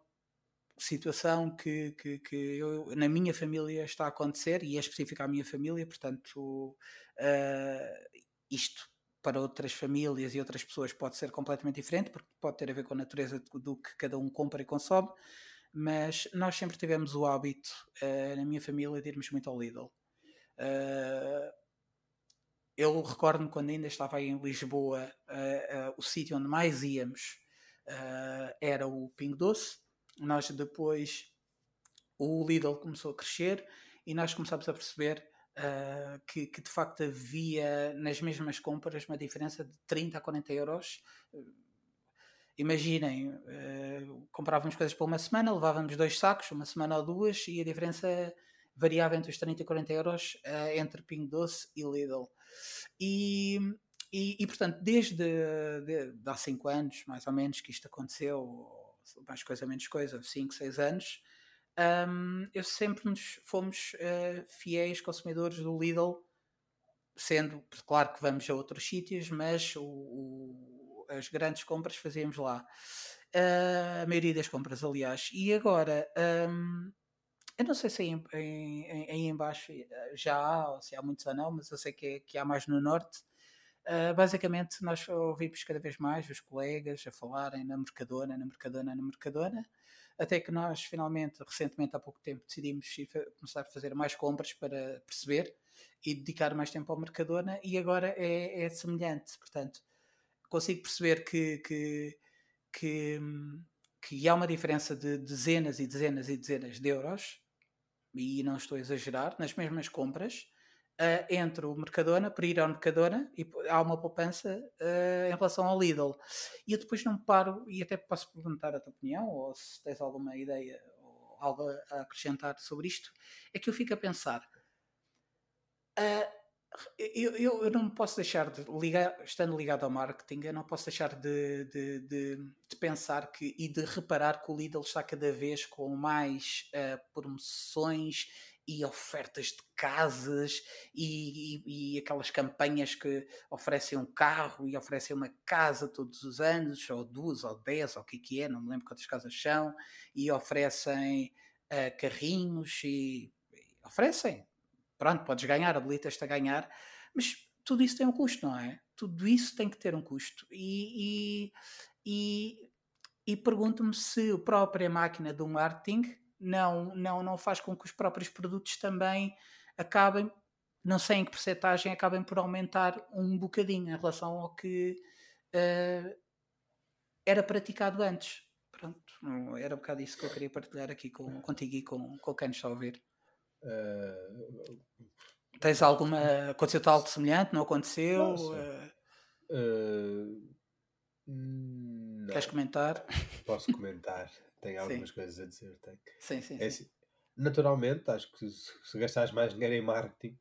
situação que, que, que eu, na minha família está a acontecer, e é específica à minha família, portanto, uh, isto para outras famílias e outras pessoas pode ser completamente diferente, porque pode ter a ver com a natureza do que cada um compra e consome, mas nós sempre tivemos o hábito, uh, na minha família, de irmos muito ao Lidl. Uh, eu recordo-me quando ainda estava aí em Lisboa, uh, o sítio onde mais íamos era o Pingo Doce. Nós depois, o Lidl começou a crescer e nós começámos a perceber que, que, de facto havia nas mesmas compras uma diferença de 30 a 40 euros. Imaginem, comprávamos coisas para uma semana, levávamos dois sacos, uma semana ou duas, e a diferença variava entre os 30 e 40 euros entre Pingo Doce e Lidl. E, e, e portanto, desde de, de há 5 anos, mais ou menos, que isto aconteceu, mais coisa, menos coisa, 5, 6 anos, um, eu sempre nos fomos uh, fiéis consumidores do Lidl, sendo, claro que vamos a outros sítios, mas o, o, as grandes compras fazíamos lá. Uh, a maioria das compras, aliás. E agora, um, eu não sei se aí em, em, aí embaixo eh, já há, ou se há muitos ou não, mas eu sei que, é, que há mais no norte. Uh, basicamente, nós ouvimos cada vez mais os colegas a falarem na Mercadona, na Mercadona, na Mercadona, até que nós finalmente, recentemente, há pouco tempo, decidimos começar a fazer mais compras para perceber e dedicar mais tempo ao Mercadona, e agora é, é semelhante. Portanto, consigo perceber que, que, que, que há uma diferença de dezenas e dezenas e dezenas de euros e não estou a exagerar, nas mesmas compras, uh, entre o Mercadona, para ir ao Mercadona, e há uma poupança uh, em relação ao Lidl. E eu depois não paro, e até posso perguntar a tua opinião, ou se tens alguma ideia ou algo a acrescentar sobre isto, é que eu fico a pensar. Uh, eu, eu, eu, não posso deixar de ligar, estando ligado ao marketing, eu não posso deixar de, de, de, de pensar que e de reparar que o Lidl está cada vez com mais promoções e ofertas de casas e, e, e, aquelas campanhas que oferecem um carro e oferecem uma casa todos os anos, ou duas, ou dez, ou o que, que é, não me lembro quantas casas são, e oferecem uh, carrinhos e, e oferecem pronto, podes ganhar, habilitas-te a ganhar, mas tudo isso tem um custo, não é? Tudo isso tem que ter um custo. E, e, e, e pergunto-me se a própria máquina do marketing não, não, não faz com que os próprios produtos também acabem, não sei em que porcentagem, acabem por aumentar um bocadinho em relação ao que uh, era praticado antes. Pronto, era um bocado isso que eu queria partilhar aqui com, contigo e com, com quem nos está a ouvir. Uh, Tens alguma. Aconteceu algo semelhante? Não aconteceu? Uh, não. Queres comentar? Posso comentar. Tenho algumas sim. coisas a dizer. Tenho. Sim, sim, é sim. Assim, naturalmente, acho que se, se gastares mais dinheiro em marketing,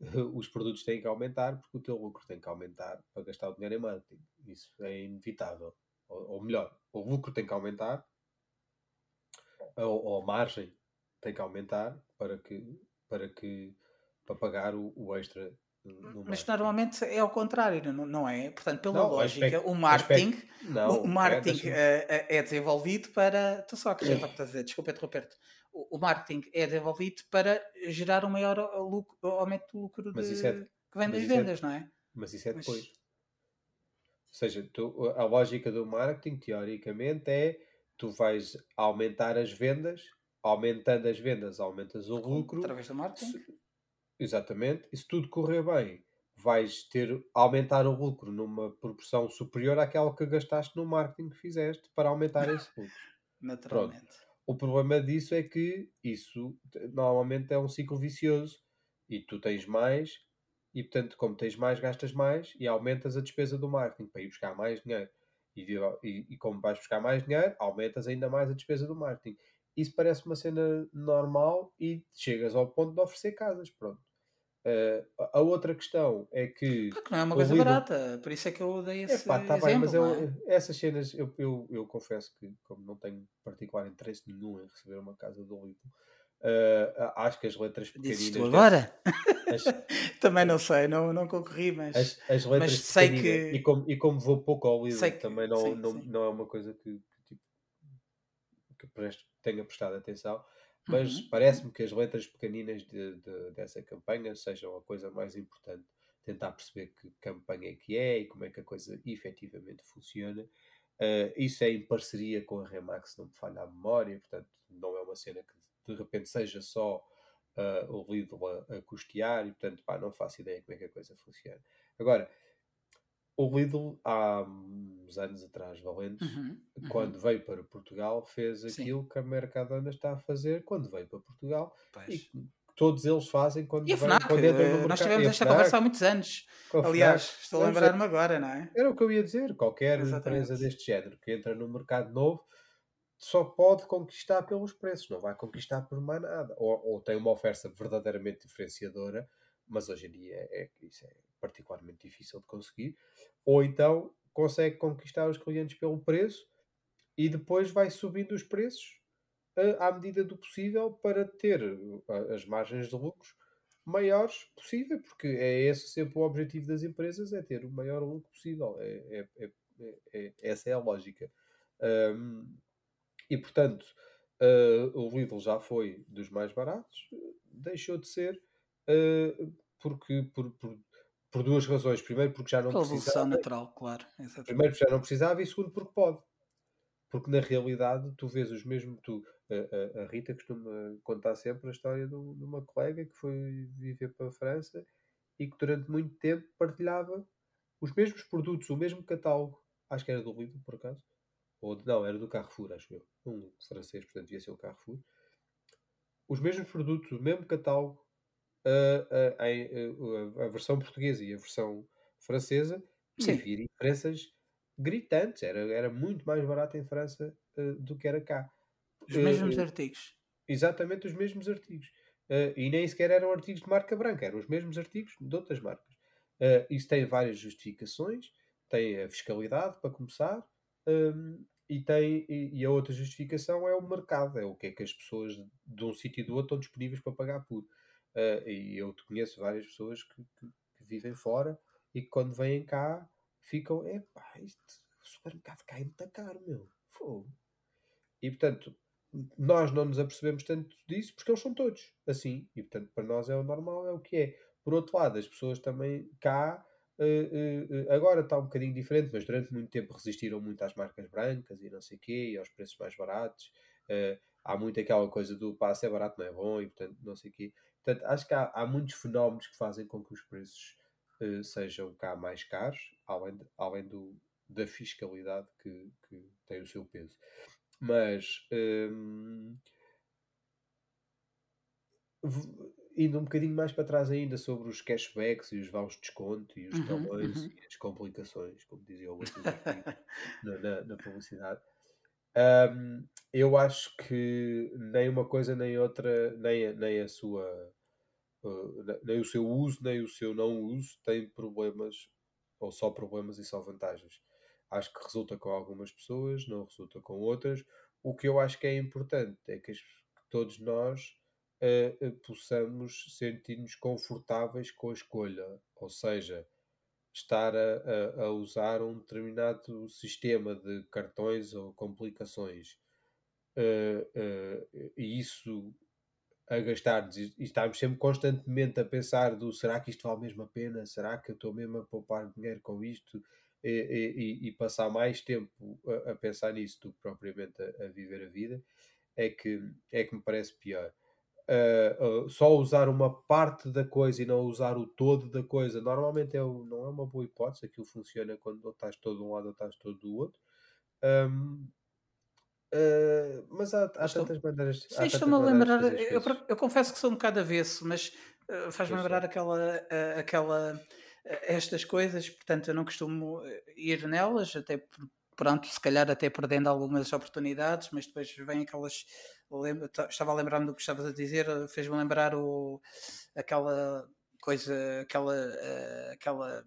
os produtos têm que aumentar porque o teu lucro tem que aumentar para gastar o dinheiro em marketing. Isso é inevitável. Ou, ou melhor, o lucro tem que aumentar, ou, ou a margem tem que aumentar para que, para que para pagar o, o extra Mas normalmente é ao contrário, não, não é? Portanto, pela Não, lógica, aspecto- o marketing, aspecto- não, o é, marketing eh, é desenvolvido para. Estou só acrescentar o que estás a dizer, desculpa interromper-te. O, o marketing é desenvolvido para gerar um maior lucro, aumento do lucro Mas de, é- que vem mas das é- vendas, não é? Mas isso é Mas- depois. Ou seja, tu- a lógica do marketing, teoricamente, é tu vais aumentar as vendas, aumentando as vendas, aumentas o lucro. Através do marketing. Exatamente. E se tudo correr bem, vais ter aumentar o lucro numa proporção superior àquela que gastaste no marketing que fizeste para aumentar esse lucro. Naturalmente. O problema disso é que isso normalmente é um ciclo vicioso e tu tens mais e portanto como tens mais gastas mais e aumentas a despesa do marketing para ir buscar mais dinheiro e, e, e como vais buscar mais dinheiro aumentas ainda mais a despesa do marketing isso parece uma cena normal e chegas ao ponto de oferecer casas pronto Eh, a outra questão é que Claro que não é uma coisa Lidl- barata, por isso é que eu dei esse Epá, tá exemplo. bem, mas eu- é? essas cenas, eu, eu, eu confesso que, como não tenho particular interesse nenhum em receber uma casa do Lidl, eh, acho que as letras Dizes pequeninas. tu agora? As, Também não sei, não, não concorri, mas. as, as letras mas sei que- E, como, e como vou pouco ao Lidl, que- também não, sim, não, sim. não é uma coisa que, que, tipo, que presto, tenha prestado atenção. Mas Uhum, parece-me que as letras pequeninas de, de- dessa campanha sejam a coisa mais importante. Tentar perceber que campanha é que é e como é que a coisa efetivamente funciona. Uh, isso é em parceria com a Remax, não me falha a memória, portanto, não é uma cena que de repente seja só uh, o Lidl a, a custear e, portanto, pá, não faço ideia como é que a coisa funciona. Agora, o Lidl, há uns anos atrás, valentes, Uhum, uhum. quando veio para Portugal, fez Sim. aquilo que a Mercadona está a fazer quando veio para Portugal Pois. e todos eles fazem quando, E a vêm- FNAC? quando entram no eh, mercado. Nós tivemos esta conversa há muitos anos. Aliás, FNAC. estou a lembrar-me agora, não é? Era o que eu ia dizer. Qualquer Exatamente. empresa deste género que entra no mercado novo só pode conquistar pelos preços, não vai conquistar por mais nada. Ou, ou tem uma oferta verdadeiramente diferenciadora, mas hoje em dia é, isso é particularmente difícil de conseguir. Ou então consegue conquistar os clientes pelo preço e depois vai subindo os preços eh, à medida do possível para ter eh, as margens de lucros maiores possível, porque é esse sempre o objetivo das empresas, é ter o maior lucro possível. É, é- é- é- é- essa é a lógica. Ahm, e portanto, ah, o Lidl já foi dos mais baratos, deixou de ser ah, porque por, por, por duas razões. Primeiro porque já não Pela precisava, natural, claro. Exatamente. primeiro porque já não precisava e segundo porque pode. Porque na realidade tu vês os mesmos. Tu, a, a- a Rita costuma contar sempre a história de, um- uma colega que foi viver para a França e que durante muito tempo partilhava os mesmos produtos, o mesmo catálogo. Acho que era do Lidl, por acaso. Ou não, era do Carrefour, acho eu. Um francês, portanto devia ser o Carrefour. Os mesmos produtos, o mesmo catálogo, a, a- versão portuguesa e a versão francesa, e havia diferenças gritantes. Era, era muito mais barato em França eh, do que era cá. Os mesmos eh, artigos. exatamente os mesmos artigos. Eh, e nem sequer eram artigos de marca branca, eram os mesmos artigos de outras marcas. Isso tem várias justificações. Tem a fiscalidade, para começar, hum, e, tem, e, e a outra justificação é o mercado, é o que é que as pessoas de um sítio e do outro estão disponíveis para pagar por. Eh, e eu te conheço várias pessoas que, que- que vivem fora e que quando vêm cá ficam, epá, isto, o supermercado cá é muito caro, meu. Fogo. E portanto, nós não nos apercebemos tanto disso porque eles são todos assim. E portanto, para nós é o normal, é o que é. Por outro lado, as pessoas também cá, eh, eh, agora está um bocadinho diferente, mas durante muito tempo resistiram muito às marcas brancas e não sei o quê, e aos preços mais baratos. Eh, há muito aquela coisa do se é barato não é bom, e portanto, não sei o quê. Portanto, acho que há, há muitos fenómenos que fazem com que os preços eh, sejam cá mais caros, além, de- além do, da fiscalidade que, que tem o seu peso. Mas hum, v- indo um bocadinho mais para trás ainda sobre os cashbacks e os vales de desconto e os Uhum, talões uhum. e as complicações, como dizia o outro na, na- na publicidade. Hum, eu acho que nem uma coisa nem outra, nem a, nem a sua, uh, nem o seu uso, nem o seu não uso tem problemas, ou só problemas e só vantagens. Acho que resulta com algumas pessoas, não resulta com outras. O que eu acho que é importante é que todos nós uh, possamos sentir-nos confortáveis com a escolha. Ou seja, estar a, a, a, usar um determinado sistema de cartões ou complicações. Uh, uh, e isso a gastar e estarmos sempre constantemente a pensar do será que isto vale mesmo a pena? Será que eu estou mesmo a poupar dinheiro com isto? E, e, e passar mais tempo a, a, pensar nisso do que propriamente a, a, viver a vida é que, é que me parece pior uh, uh, só usar uma parte da coisa e não usar o todo da coisa, normalmente é não é uma boa hipótese. Aquilo funciona quando ou estás todo de um lado ou estás todo do outro. Um, uh, ah, mas há, há tantas maneiras. Sim, estou-me a lembrar. Eu, eu, confesso que sou um bocado avesso, mas faz-me lembrar aquela. aquela estas coisas, portanto, eu não costumo ir nelas, até por, pronto, se calhar até perdendo algumas oportunidades, mas depois vem aquelas estava a lembrar-me do que estavas a dizer, fez-me lembrar o, aquela coisa, aquela, uh, aquela,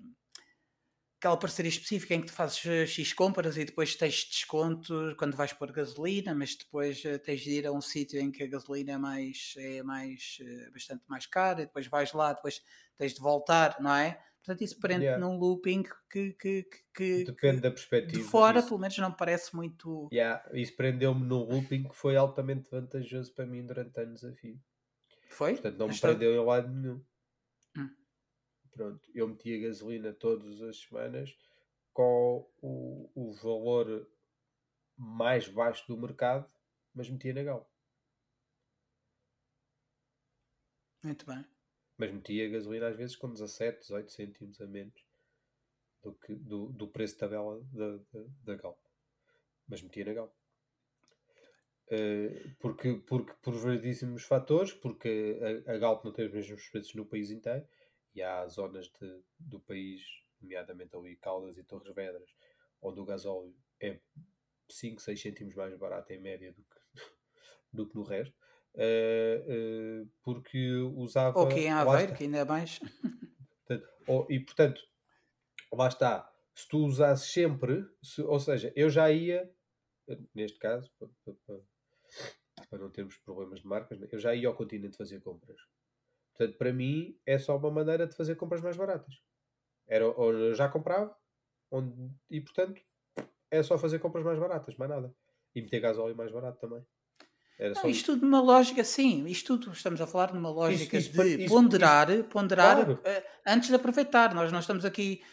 aquela parceria específica em que tu fazes eh, X compras e depois tens desconto quando vais pôr gasolina, mas depois uh, tens de ir a um sítio em que a gasolina é mais, é mais uh, bastante mais cara e depois vais lá, depois tens de voltar, não é? Portanto, isso prende yeah. num looping que, que, que depende que, da perspectiva. De fora, isso. pelo menos, não me parece muito. Yeah. Isso prendeu-me num looping que foi altamente vantajoso para mim durante anos a fio. Foi? Portanto, não me Estou... prendeu em lado nenhum. Pronto, eu metia gasolina todas as semanas com o, o valor mais baixo do mercado, mas metia na Gal. Muito bem mas metia gasolina às vezes com 17, 18 cêntimos a menos do, que, do, do preço de tabela da, da, da Galp. Mas metia na Galp. Uh, porque, porque por variedíssimos fatores, porque a, a Galp não tem os mesmos preços no país inteiro e há zonas de, do país, nomeadamente ali Caldas e Torres Vedras, onde o gasóleo é 5, 6 cêntimos mais barato em média do que, do que no resto. Uh, uh, porque usava. Ou que em Aveiro, que ainda é mais. Portanto, ou, e portanto, lá está. Se tu usasses sempre, se, ou seja, eu já ia, neste caso, para, para, para, não termos problemas de marcas, eu já ia ao continente fazer compras. Portanto, para mim é só uma maneira de fazer compras mais baratas. Era onde eu já comprava, onde, e portanto é só fazer compras mais baratas, mais nada. E meter gasóleo mais barato também. Era não, só... Isto tudo numa lógica, sim, isto tudo estamos a falar numa lógica isso, isso, de isso, ponderar, ponderar claro. uh, antes de aproveitar. Nós não estamos aqui.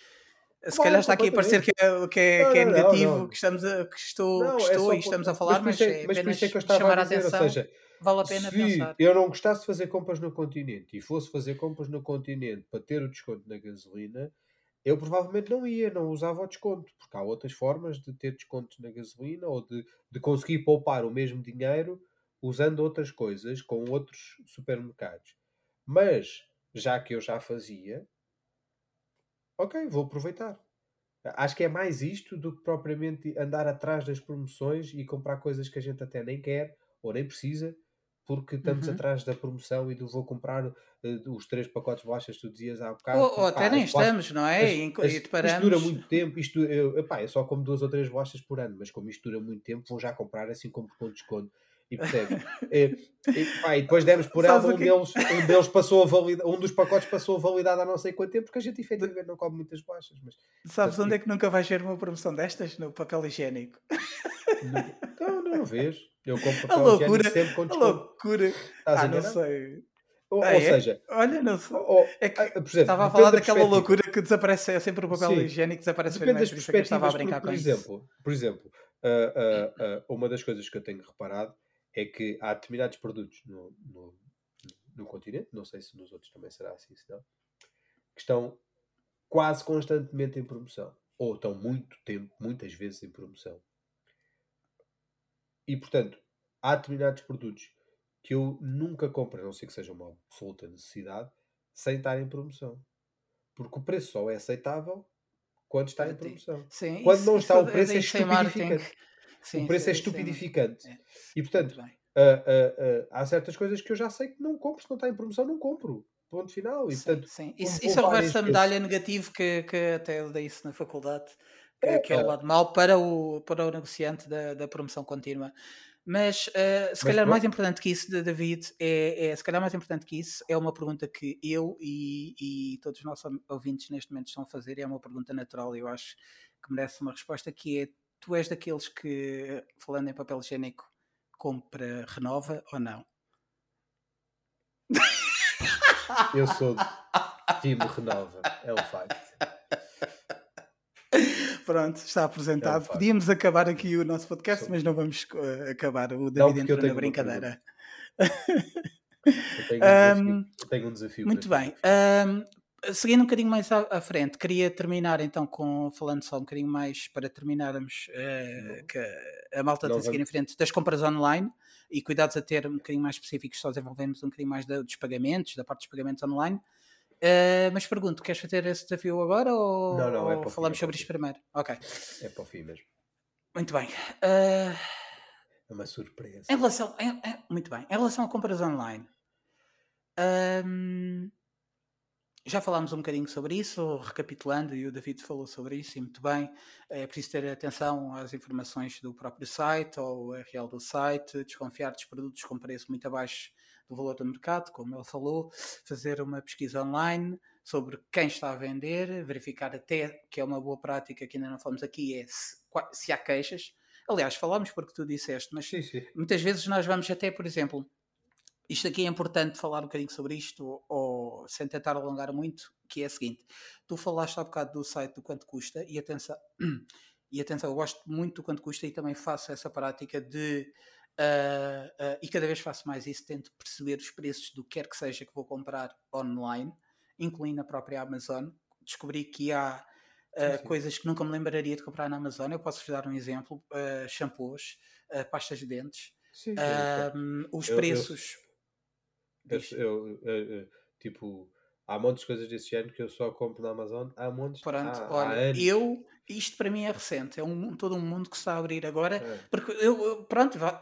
Se calhar está aqui a parecer que é, que é, não, que é negativo, não, não. que, estamos a, que estou, que é estou é e estamos a falar, mas, mas é, mas apenas é que eu estava chamar a, dizer, atenção. Ou seja, vale a pena se pensar. eu não gostasse de fazer compras no continente e fosse fazer compras no continente para ter o desconto na gasolina, eu provavelmente não ia, não usava o desconto, porque há outras formas de ter descontos na gasolina ou de, de conseguir poupar o mesmo dinheiro usando outras coisas com outros supermercados. Mas, já que eu já fazia, ok, vou aproveitar. Acho que é mais isto do que propriamente andar atrás das promoções e comprar coisas que a gente até nem quer ou nem precisa, porque estamos uhum. atrás da promoção e do vou comprar uh, os três pacotes de bolachas que tu dizias há bocado. Ou, ou até nem estamos, não é? As, as, isto dura muito tempo. Isto, eu, epá, eu só como duas ou três bolachas por ano, mas como isto dura muito tempo, vou já comprar assim como com desconto. E percebes? e, e, pá, e, depois demos por ela, um, deles, um deles passou a um dos pacotes passou a validade há não sei quanto tempo, porque a gente efetivamente não come muitas baixas. Mas, Sabes onde é que nunca vais ver uma promoção destas? No papel higiênico. Não, não, não vês. Eu compro papel a loucura, higiênico sempre com desconto. A loucura. Estás ah, não sei. Ou, ah, ou é? seja, olha, não sei. Ou, é que, ah, exemplo, estava a falar daquela loucura que desaparece, é sempre o papel Sim, higiênico desaparece depende das perspectivas, estava a brincar por, por exemplo, isso. Por exemplo, uh, uh, uh, uma das coisas que eu tenho reparado é que há determinados produtos no, no, no continente, não sei se nos outros também será assim, se não, que estão quase constantemente em promoção. Ou estão muito tempo, muitas vezes em promoção. E portanto, há determinados produtos que eu nunca compro, a não ser que seja uma absoluta necessidade, sem estar em promoção. Porque o preço só é aceitável quando está em promoção. Sim, quando isso, não está, o preço é estupidificante. Sim, o preço é sim, é estupidificante. Sim. E portanto, uh, uh, uh, há certas coisas que eu já sei que não compro, se não está em promoção, não compro. Ponto final. E, portanto, sim, Isso, isso é o reverso da medalha negativo que, que até eu dei isso na faculdade, que é, que é o lado mau para o, para o negociante da, da promoção contínua. Mas uh, se Mas calhar mais pronto. importante que isso, David, é, é se calhar mais importante que isso, é uma pergunta que eu e, e todos os nossos ouvintes neste momento estão a fazer, e é uma pergunta natural, e eu acho que merece uma resposta, que é tu és daqueles que, falando em papel higiênico, compra, renova ou não? Eu sou time renova, é o facto. Pronto, está apresentado. facto. Podíamos acabar aqui o nosso podcast, Sou- mas não vamos uh, acabar. O Não, David eu entrou na brincadeira. Eu tenho um desafio, eu tenho um desafio Muito bem. ti. Seguindo um bocadinho mais à, à frente, queria terminar então com falando só um bocadinho mais para terminarmos Não. que a malta tem seguir em frente das compras online e cuidados a ter um bocadinho mais específicos, só desenvolvemos um bocadinho mais da- dos pagamentos, da parte dos pagamentos online. Eh, mas pergunto, queres fazer esse desafio agora ou, Não, não, é ou fim, falamos é para sobre o isto fim. primeiro? Ok, É para o fim mesmo. muito bem. Eh, É uma surpresa. Em relação, em- muito bem, em relação a compras online, hum, já falámos um bocadinho sobre isso, recapitulando, e o David falou sobre isso, e muito bem. É preciso ter atenção às informações do próprio site ou URL do site, desconfiar dos produtos com preço muito abaixo do valor do mercado, como ele falou, fazer uma pesquisa online sobre quem está a vender, verificar até, que é uma boa prática que ainda não falamos aqui, é se, se há queixas. Aliás, falámos porque tu disseste, mas Sim, sim. muitas vezes nós vamos até, por exemplo, isto aqui é importante falar um bocadinho sobre isto, ou sem tentar alongar muito, que é o seguinte: tu falaste há bocado do site do quanto custa, e atenção, e atenção, eu gosto muito do quanto custa e também faço essa prática de. ah, ah, e cada vez faço mais isso, tento perceber os preços do que quer que seja que vou comprar online, incluindo a própria Amazon. Descobri que há sim. coisas que nunca me lembraria de comprar na Amazon. Eu posso-vos dar um exemplo: ah, shampoos, ah, pastas de dentes. Sim, os eu- preços. Eu- eu- tipo, há montes de coisas desse género que eu só compro na Amazon. Há montes. Pronto, há, olha, eu, isto para mim é recente, é um, todo um mundo que se está a abrir agora, É. porque eu, eu- pronto, vá-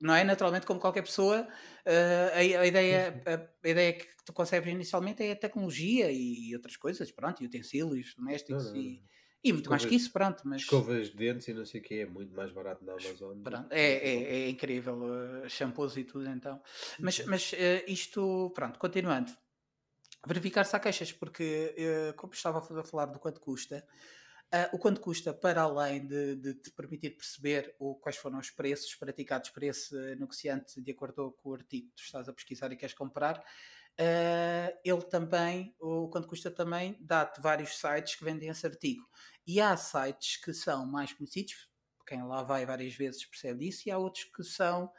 não é naturalmente como qualquer pessoa, eh, a, a ideia, sim. a, a ideia que tu concebes inicialmente é a tecnologia e outras coisas, pronto, e utensílios Não, domésticos não, e, não. e muito mais que Escovas, isso, pronto, mas escovas de dentes e não sei o que é muito mais barato na Amazon pronto, é, é, é incrível, eh, shampoos e tudo então. Mas, sim. mas eh, isto, pronto, continuando. Verificar se há queixas, porque eh, como estava a falar do quanto custa, o quanto custa para além de, de te permitir perceber o, quais foram os preços praticados por esse negociante de acordo com o artigo que tu estás a pesquisar e queres comprar, ah, ele também, o quanto custa também, dá-te vários sites que vendem esse artigo. E há sites que são mais conhecidos, quem lá vai várias vezes percebe isso, e há outros que são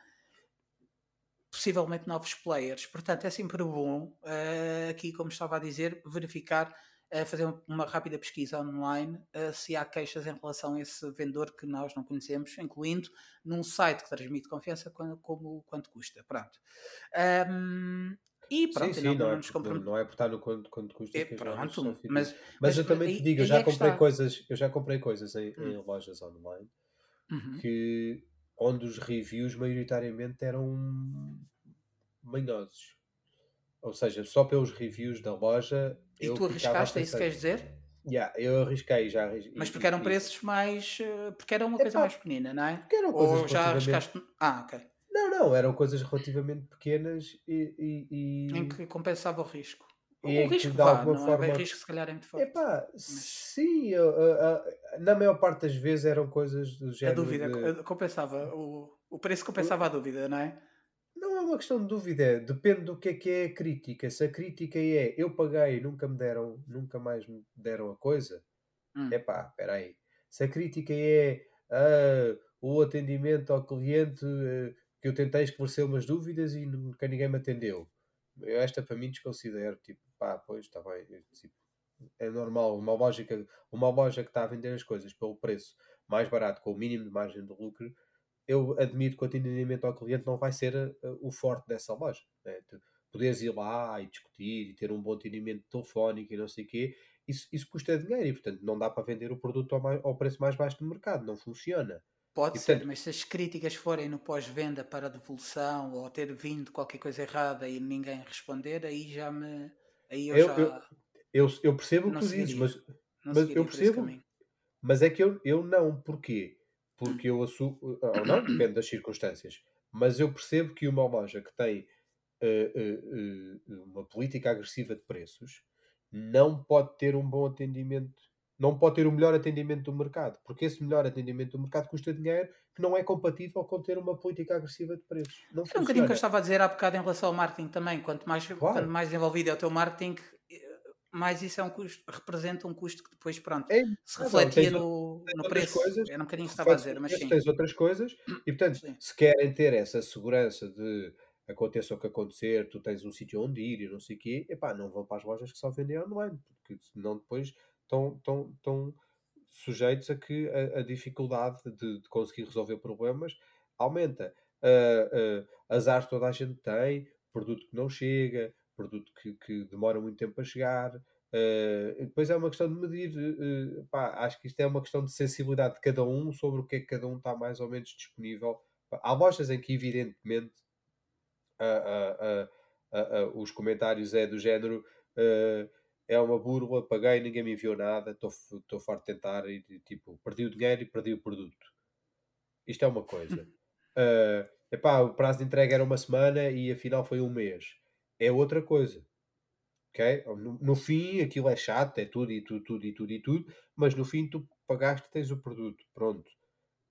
possivelmente novos players. Portanto, é sempre bom, eh, aqui, como estava a dizer, verificar, eh, fazer um- uma rápida pesquisa online se há queixas em relação a esse vendedor que nós não conhecemos, incluindo num site que transmite confiança como, como quanto custa. Pronto. Ahm, e Sim, pronto, e sim, não, não, não é, nos não, é por estar no quanto, quanto custa é, pronto, mas, Mas mas, eu também te digo, eu já é comprei está. coisas, eu já comprei coisas em, em Hum. lojas online Uhum. que onde os reviews maioritariamente eram manhosos. Ou seja, só pelos reviews da loja E tu arriscaste, é isso queres dizer? Yeah, eu arrisquei já. arris- Mas porque eram preços mais. eh, porque era uma coisa Epá, mais pequenina, não é? porque eram coisas Ou já relativamente. arriscaste. Ah, ok. Não, não, eram coisas relativamente pequenas e, e, Em e- que compensava o risco. e O em que risco de vá, alguma não é forma. risco, se calhar é muito forte. Epá, Mas sim, eu, eu, eu, na maior parte das vezes eram coisas do a género dúvida de. co- compensava. O, o preço compensava a dúvida, não é? Não é uma questão de dúvida, é, depende do que é que é a crítica. Se a crítica é eu paguei e nunca me deram, nunca mais me deram a coisa, Hum. epá, espera aí. Se a crítica é ah, o atendimento ao cliente eh, que eu tentei esclarecer umas dúvidas e nunca ninguém me atendeu. Eu esta para mim desconsidero, tipo, pá, pois está bem, eu, tipo, é normal, uma lógica, uma loja que está a vender as coisas pelo preço mais barato, com o mínimo de margem de lucro, eu admito que o atendimento ao cliente não vai ser uh, o forte dessa loja. Né? Tu poderes ir lá e discutir e ter um bom atendimento telefónico e não sei o quê, isso, isso custa dinheiro e, portanto, não dá para vender o produto ao, mais- ao preço mais baixo do mercado, não funciona. Pode E, ser, portanto, mas se as críticas forem no pós-venda para devolução ou ter vindo qualquer coisa errada e ninguém responder, aí já me. Aí eu, eu, já eu, eu, eu percebo o que tu dizes, mas, mas eu percebo, mas é que eu, eu não. Porquê? porque eu assumo, ou não, depende das circunstâncias, mas eu percebo que uma loja que tem uh, uh, uma política agressiva de preços não pode ter um bom atendimento, não pode ter o melhor atendimento do mercado, porque esse melhor atendimento do mercado custa dinheiro que não é compatível com ter uma política agressiva de preços. Não é um bocadinho que eu estava a dizer há bocado em relação ao marketing também. Quanto mais, claro. quanto mais envolvido é o teu marketing, mais isso é um custo, representa um custo que depois, pronto, é, se refletia no, no preço. Coisas, Era um bocadinho que estava a dizer, mas sim. Tens outras coisas e, portanto, sim. se querem ter essa segurança de aconteça o que acontecer, tu tens um sítio onde ir e não sei o quê, epá, não vão para as lojas que só vendem online, porque senão depois estão, estão, estão sujeitos a que a, a dificuldade de, de, conseguir resolver problemas aumenta. Uh, uh, azar toda a gente tem, produto que não chega, produto que, que demora muito tempo a chegar. Uh, depois é uma questão de medir. Uh, pá, acho que isto é uma questão de sensibilidade de cada um sobre o que é que cada um está mais ou menos disponível. Há lojas em que, evidentemente, uh, os comentários é do género é uma burla, paguei, ninguém me enviou nada, estou farto de tentar e tipo, perdi o dinheiro e perdi o produto. Isto é uma coisa. Uh, epá, o prazo de entrega era uma semana e afinal foi um mês é outra coisa. ok? No, no, fim, aquilo é chato, é tudo e tudo, tudo e tudo e tudo, mas no fim tu pagaste tens o produto. Pronto.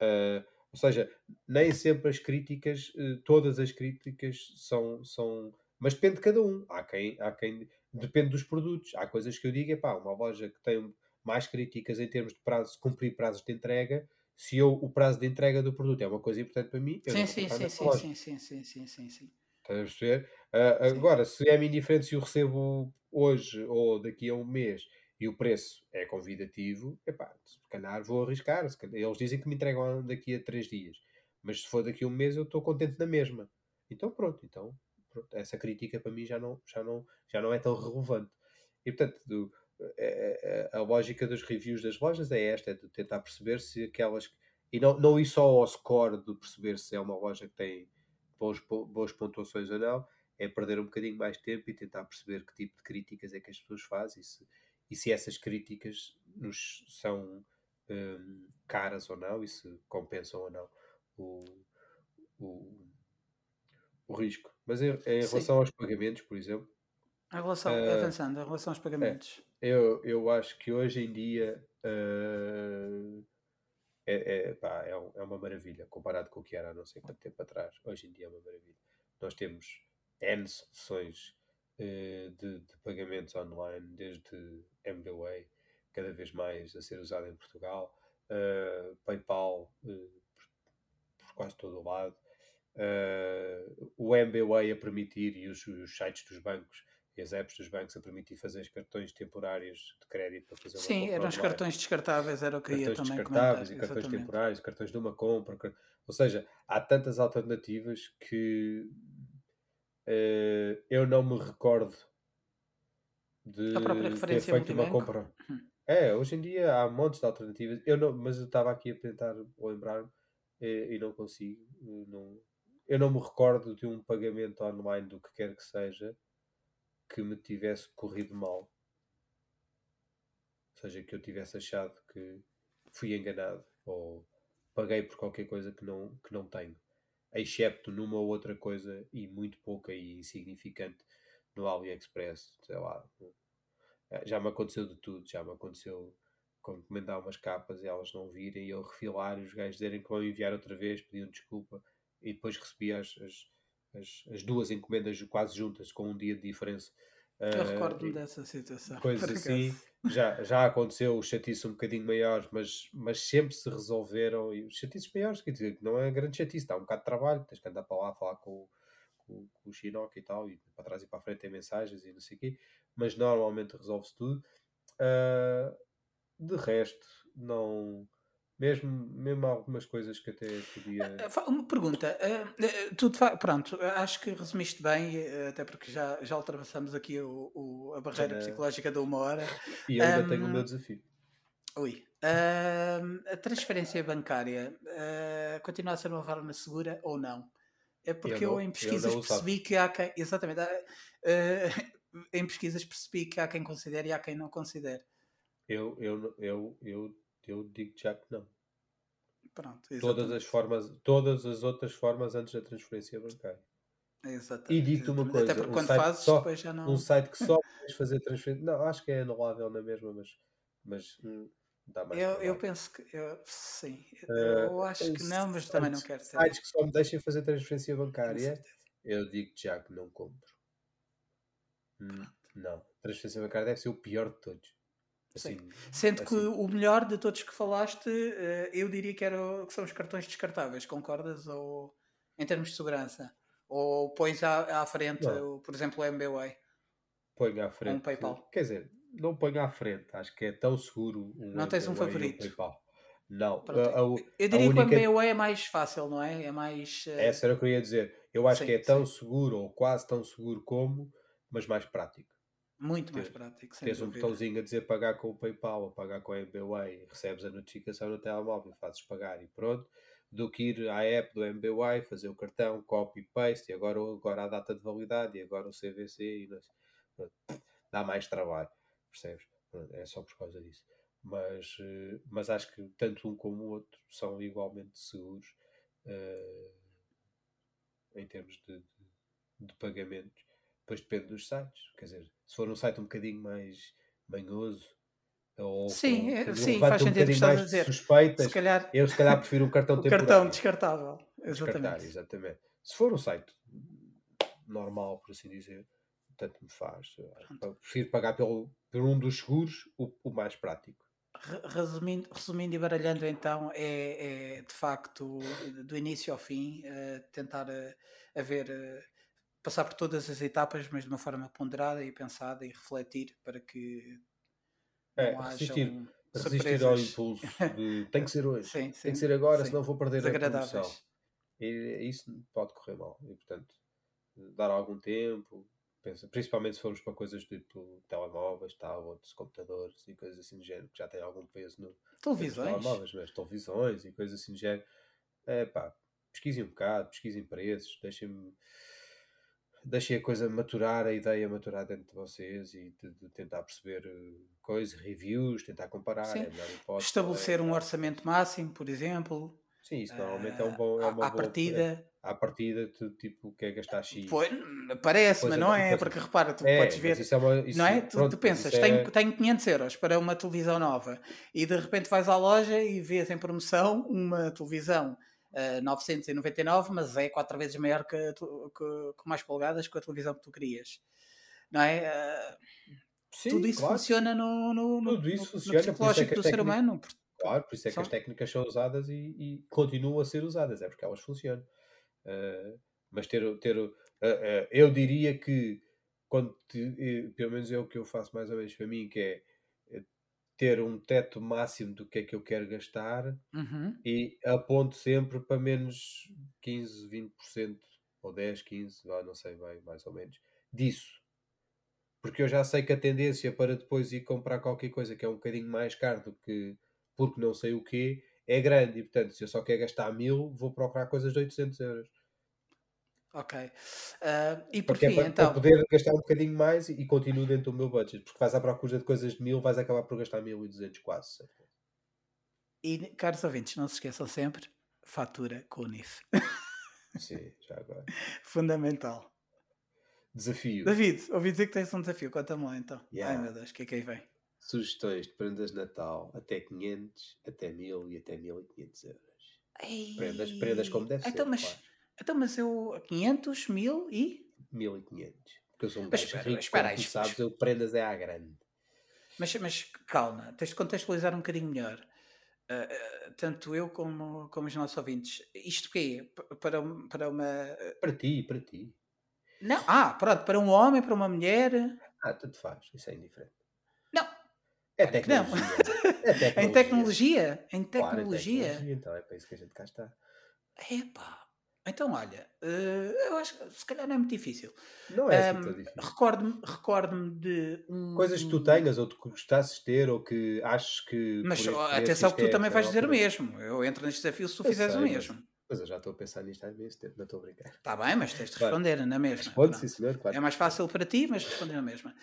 Uh, ou seja, nem sempre as críticas, uh, todas as críticas são, são. Mas depende de cada um. Há quem, há quem. Depende dos produtos. Há coisas que eu digo, é pá, uma loja que tem mais críticas em termos de prazo, cumprir prazos de entrega, se eu, o prazo de entrega do produto é uma coisa importante para mim, eu sim, sim, sim, sim, sim, sim, sim, sim, sim, sim. Estás a perceber? Uh, agora, se é-me indiferente se eu recebo hoje ou daqui a um mês e o preço é convidativo, epá, se calhar vou arriscar. Calhar, eles dizem que me entregam daqui a três dias, mas se for daqui a um mês eu estou contente na mesma. Então pronto, então essa crítica para mim já não, já, não, já não é tão relevante. E portanto, do, a, é, é, a, a, lógica dos reviews das lojas é esta, é de tentar perceber se aquelas. E não, não ir só ao score de perceber se é uma loja que tem boas, boas pontuações ou não, é perder um bocadinho mais tempo e tentar perceber que tipo de críticas é que as pessoas fazem e se, e se essas críticas nos são um, caras ou não e se compensam ou não o, o, o risco. Mas em, em relação aos pagamentos, por exemplo. Em relação, uh, avançando, em relação aos pagamentos. É, eu, eu acho que hoje em dia uh, é, é, pá, é, é, uma maravilha comparado com o que era há não sei quanto tempo atrás. Hoje em dia é uma maravilha. Nós temos N soluções uh, de, de, pagamentos online, desde MBWay, cada vez mais a ser usado em Portugal, PayPal por, por, quase todo o lado, o MBWay a permitir e os, os sites dos bancos e as apps dos bancos a permitir fazer cartões temporários de crédito para fazer uma Sim, eram os cartões descartáveis, era o que cartões ia também descartáveis comentar. e cartões Exatamente. temporários, cartões de uma compra. Ou seja, há tantas alternativas que uh, eu não me recordo de ter feito uma compra. Hum. É, hoje em dia há montes de alternativas. Eu não, mas eu estava aqui a tentar lembrar-me e, eh, e, não consigo. Não, eu não me recordo de um pagamento online do que quer que seja que me tivesse corrido mal. Ou seja, que eu tivesse achado que fui enganado ou paguei por qualquer coisa que não, que não tenho. Excepto numa ou outra coisa e muito pouca e insignificante no AliExpress, sei lá. Eh, já me aconteceu de tudo, já me aconteceu encomendar umas capas e elas não virem e eu refilar e os gajos dizerem que vão enviar outra vez, pediam desculpa e depois recebi as, as as, as duas encomendas quase juntas, com um dia de diferença. Eu uh, recordo-me dessa situação. Coisas assim. Já, já aconteceu chatice um bocadinho maior, mas, mas sempre se resolveram. E chatices maiores, quer dizer, não é grande chatice, dá um bocado de trabalho, tens que andar para lá falar com, com, com o Chinook e tal, e para trás e para a frente tem mensagens e não sei o quê, mas normalmente resolve-se tudo. Uh, de resto, não mesmo, mesmo algumas coisas que até podia. Ah, ah, uma pergunta. Uh, tu, pronto, acho que resumiste bem, até porque já, já ultrapassamos aqui o, o a barreira psicológica de uma hora. E eu ainda um, tenho o meu desafio. Ui. A transferência bancária uh, continua a ser uma forma segura ou não? É porque eu, não, eu em pesquisas eu percebi que há quem. Exatamente. Uh, em pesquisas percebi que há quem considere e há quem não considere. Eu, eu, eu, eu eu digo já que não. Pronto, Todas as formas, todas as outras formas antes da transferência bancária. E Exatamente. digo-te uma coisa, Até porque um quando fazes, só, depois já um não. site que só podes fazer transferência. Não, acho que é anulável na mesma, mas, mas hum, dá mais Eu, eu penso que. Eu, sim. Ah, Eu acho que não, mas também não quero ter. sites que só me deixem fazer transferência bancária, eu digo já que não compro. Hum, não, transferência bancária deve ser o pior de todos. Sim. Assim, Sendo que assim. o melhor de todos que falaste, eh, eu diria que, era, que são os cartões descartáveis, concordas? Ou em termos de segurança? Ou pões à, à frente, Não. por exemplo, o MBWay Ponho à ou um frente. PayPal? Quer dizer, não ponho à frente. Acho que é tão seguro um Não tens um favorito? PayPal. Não. A- a- eu diria que o única- MBWay é mais fácil, não é? É mais. eh, Essa era o que eu ia dizer. Eu acho Sim, que é tão sim. seguro, ou quase tão seguro como, mas mais prático. Muito mais prático, Tens um dúvida. botãozinho a dizer pagar com o PayPal ou pagar com a MBWay, recebes a notificação no telemóvel, fazes pagar e pronto, do que ir à app do MBWay, fazer o cartão, copy paste, e agora, agora a data de validade, e agora o CVC, e. Pronto. dá mais trabalho, percebes? Pronto, É só por causa disso. Mas, eh, mas acho que tanto um como o outro são igualmente seguros eh, em termos de, de, de pagamentos. Depois depende dos sites. Quer dizer, se for um site um bocadinho mais manhoso ou Sim, com- é- sim, levanta faz um sentido que mais dizer. suspeitas, Se calhar eu se calhar prefiro um cartão temporário. cartão descartável. Exatamente. exatamente. Se for um site normal, por assim dizer, tanto me faz. Eu prefiro pagar pelo, por um dos seguros, o, o mais prático. Re- Resumindo, resumindo e baralhando, então, é, é, de facto do início ao fim eh, tentar eh, haver, eh, passar por todas as etapas, mas de uma forma ponderada e pensada e refletir para que É, não resistir, hajam resistir ao impulso de tem que ser hoje, sim, tem sim, que ser agora, sim, senão vou perder a desagradáveis. E isso pode correr mal. E, portanto, dar algum tempo, pensa, principalmente se formos para coisas tipo telemóveis, tablets, computadores e coisas assim do género, que já têm algum peso no, Televisões. telemóveis, mas televisões e coisas assim do género. É pá, pesquisem um bocado, pesquisem preços, deixem-me. Deixem a coisa maturar, a ideia maturar dentro de vocês e de, de tentar perceber eh, coisas, reviews, tentar comparar. Sim. É hipótese, Estabelecer é? um orçamento máximo, por exemplo. Sim, isso normalmente é, um ah, bom, é uma à boa. partida. À partida, tu tipo, quer gastar X. Pois, parece, mas não é, porque repara, tu É, podes ver. isso é uma. Isso, não é? Tu, pronto, tu pensas, isso é- tenho, tenho 500 euros para uma televisão nova e de repente vais à loja e vês em promoção uma televisão ah, 999, mas é quatro vezes maior que, que- com mais polegadas que a televisão que tu querias. Não é? Ah, Sim, tudo isso claro, funciona no, no, no, Tudo isso no- é psicológico as do ser técnicas- humano. Claro, por isso é que Só- as técnicas são usadas e, e continuam a ser usadas, é porque elas funcionam. Uh, mas ter, ter uh, uh, eu diria que quando te- eh, pelo menos é o que eu faço mais ou menos para mim, que é eh, ter um teto máximo do que é que eu quero gastar Uhum. e aponto sempre para menos 15, 20% ou 10, 15, vá, não sei bem, mais ou menos, disso. Porque eu já sei que a tendência para depois ir comprar qualquer coisa que é um bocadinho mais caro do que porque não sei o quê, é grande. E portanto, se eu só quero gastar mil, vou procurar coisas de 800 euros. Ok. Ah, e por Porque é fim, para, para então, poder gastar um bocadinho mais e, e continuo dentro do meu budget. Porque vais à procura de coisas de mil, vais acabar por gastar 1200 quase. certo? e caros ouvintes, não se esqueçam sempre, fatura com o NIF. Sim, já agora. Fundamental. Desafio. David, ouvi dizer que tens um desafio, conta-me lá então. Yeah. Ai meu Deus, o que é que aí vem? Sugestões de prendas de Natal até 500, até 1000 e até 1500 euros. Prendas, prendas como deve então, ser. Mas, claro. Então, mas eu 500, 1000 e. 1500. Porque eu sou um Mas espera, rico, espera como tu sabes, eu prendas é à grande. Mas, mas calma, tens de contextualizar um bocadinho melhor. Ah, ah, tanto eu como, como os nossos ouvintes. Isto quê? Para, para uma. Para ti, para ti. Não, ah, pronto, para um homem, para uma mulher. Ah, tanto faz, isso é indiferente. Não, É Claro que não. tecnologia. É tecnologia. em tecnologia. Em Claro, é tecnologia. tecnologia, Então é para isso que a gente cá está. Epá. Então, olha, eh, eu acho que se calhar não é muito difícil. Não é assim tão difícil. Recordo-me recordo de um. Coisas que tu um- tenhas ou que gostasses de ter ou que achas que. Mas atenção que tu também vais dizer o mesmo. Eu entro neste desafio se tu fizeres o mesmo. Mas eu já estou a pensar nisto há imenso tempo, não estou a brincar. Está bem, mas tens de responder na mesma. Responde, sim, senhor, claro. É mais fácil para ti, mas responder na mesma.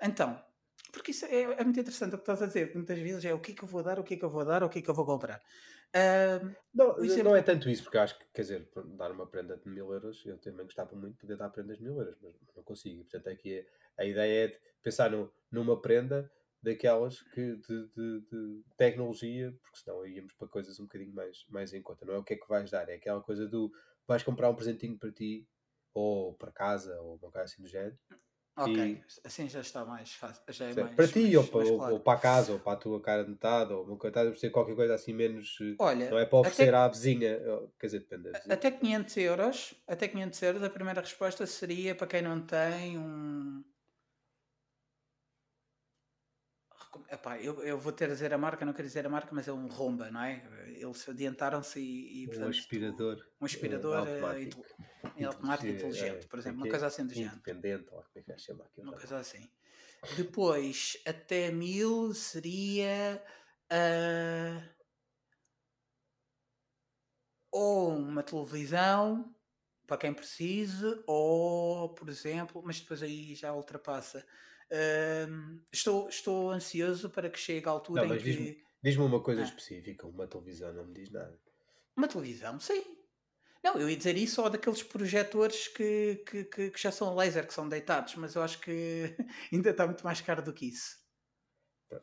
Então, porque isso é, é muito interessante o que estás a dizer. Muitas vezes é o que é que eu vou dar, o que é que eu vou dar, o que é que eu vou comprar. Não, exemplo... não é tanto isso, porque acho que, quer dizer, dar uma prenda de mil euros, eu também gostava muito de poder dar prendas de mil euros, mas não consigo. Portanto, aqui é, a ideia é de pensar no, numa prenda daquelas que de, de, de, tecnologia, porque senão íamos para coisas um bocadinho mais, mais em conta. Não é o que é que vais dar, é aquela coisa do vais comprar um presentinho para ti, ou para casa, ou uma coisa assim do género, Ok, e... assim já está mais fácil. Já é mais, para ti, mais, ou, para, claro. ou, para a casa, ou para a tua cara de metade, ou uma coisa, ser qualquer coisa assim menos. Olha, não é para oferecer até, à vizinha. Quer dizer, depende. Até 500 euros, até 500 euros, a primeira resposta seria para quem não tem um, Epá, eu, eu vou ter a dizer a marca, não quero dizer a marca, mas é um Romba, não é? Eles adiantaram-se e, e portanto, um aspirador. Um aspirador uh, automático, uh, automático inteligente, por exemplo, uma coisa assim do género. Independente, ou como é que aquilo. Uma coisa assim. Depois, até mil seria uh, ou uma televisão para quem precise, ou, por exemplo, mas depois aí já ultrapassa estou, estou ansioso para que chegue a altura não, em que. Diz-me diz uma coisa ah. específica, uma televisão não me diz nada. Uma televisão, sim. Não, eu ia dizer isso só daqueles projetores que, que, que, que, já são laser, que são deitados, mas eu acho que ainda está muito mais caro do que isso.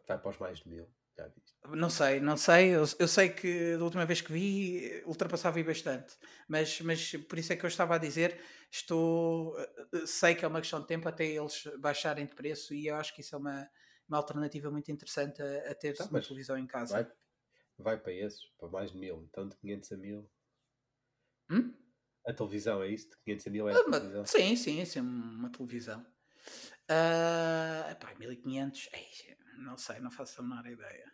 Vai para os mais de mil. Já viste? Não sei, não sei. Eu, eu, sei que da última vez que vi ultrapassava bastante. Mas, mas por isso é que eu estava a dizer, estou. Eh, eh, sei que é uma questão de tempo até eles baixarem de preço e eu acho que isso é uma, uma alternativa muito interessante a, a ter tá, uma televisão em casa. Vai, vai para esses, para mais de mil. Então de 500 a mil. Hum? A televisão é isso? De 500 a mil é a uma, televisão? Sim, sim, sim, uma televisão. Uh, epá, 1500, ei, não sei, não faço a menor ideia.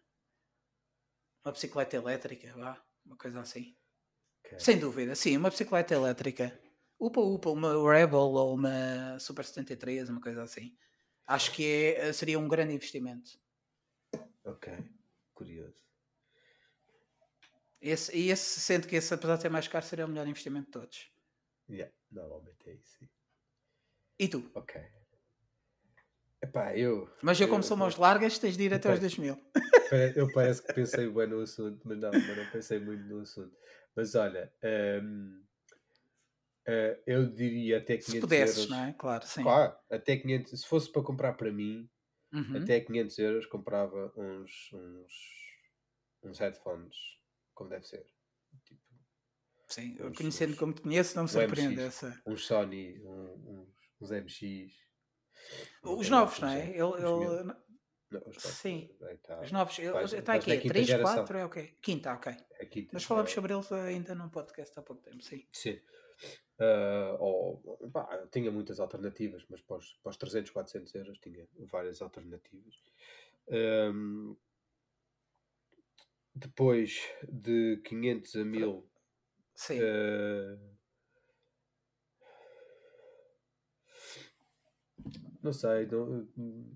Uma bicicleta elétrica, vá, uma coisa assim. Okay. Sem dúvida, sim, uma bicicleta elétrica. Upa Upa, uma Rebel ou uma Super 73, uma coisa assim. Acho que é, seria um grande investimento. Ok, curioso. Esse, e esse, sendo que esse, apesar de ser mais caro, seria o melhor investimento de todos. Yeah, normalmente é isso. E tu? Ok. Epá, eu, mas eu, como sou mãos largas, tens de ir até aos 2 mil. Eu parece que pensei bem no assunto, mas não, mas não pensei muito no assunto. Mas olha, um, uh, eu diria até 500 Se pudesses, euros. não é? Claro, sim. Claro, até 500, se fosse para comprar para mim, uhum. até 500 euros comprava uns, uns, uns headphones, como deve ser. Tipo, sim, uns, conhecendo uns, como te conheço, não me surpreende MX, essa. Uns Sony, uns, uns MX os novos, não é? Ele, ele... Não, os Sim, tá, os novos. Está aqui, é 3, 4, é ok. Quinta, ok. É quinta, Nós falamos é... sobre eles ainda num podcast há pouco tempo, sim. Sim. Uh, oh, pá, tinha muitas alternativas, mas para os, para os 300, 400 euros tinha várias alternativas. Um, depois de 500 a 1000, Sim. Uh, Não sei, não, hum,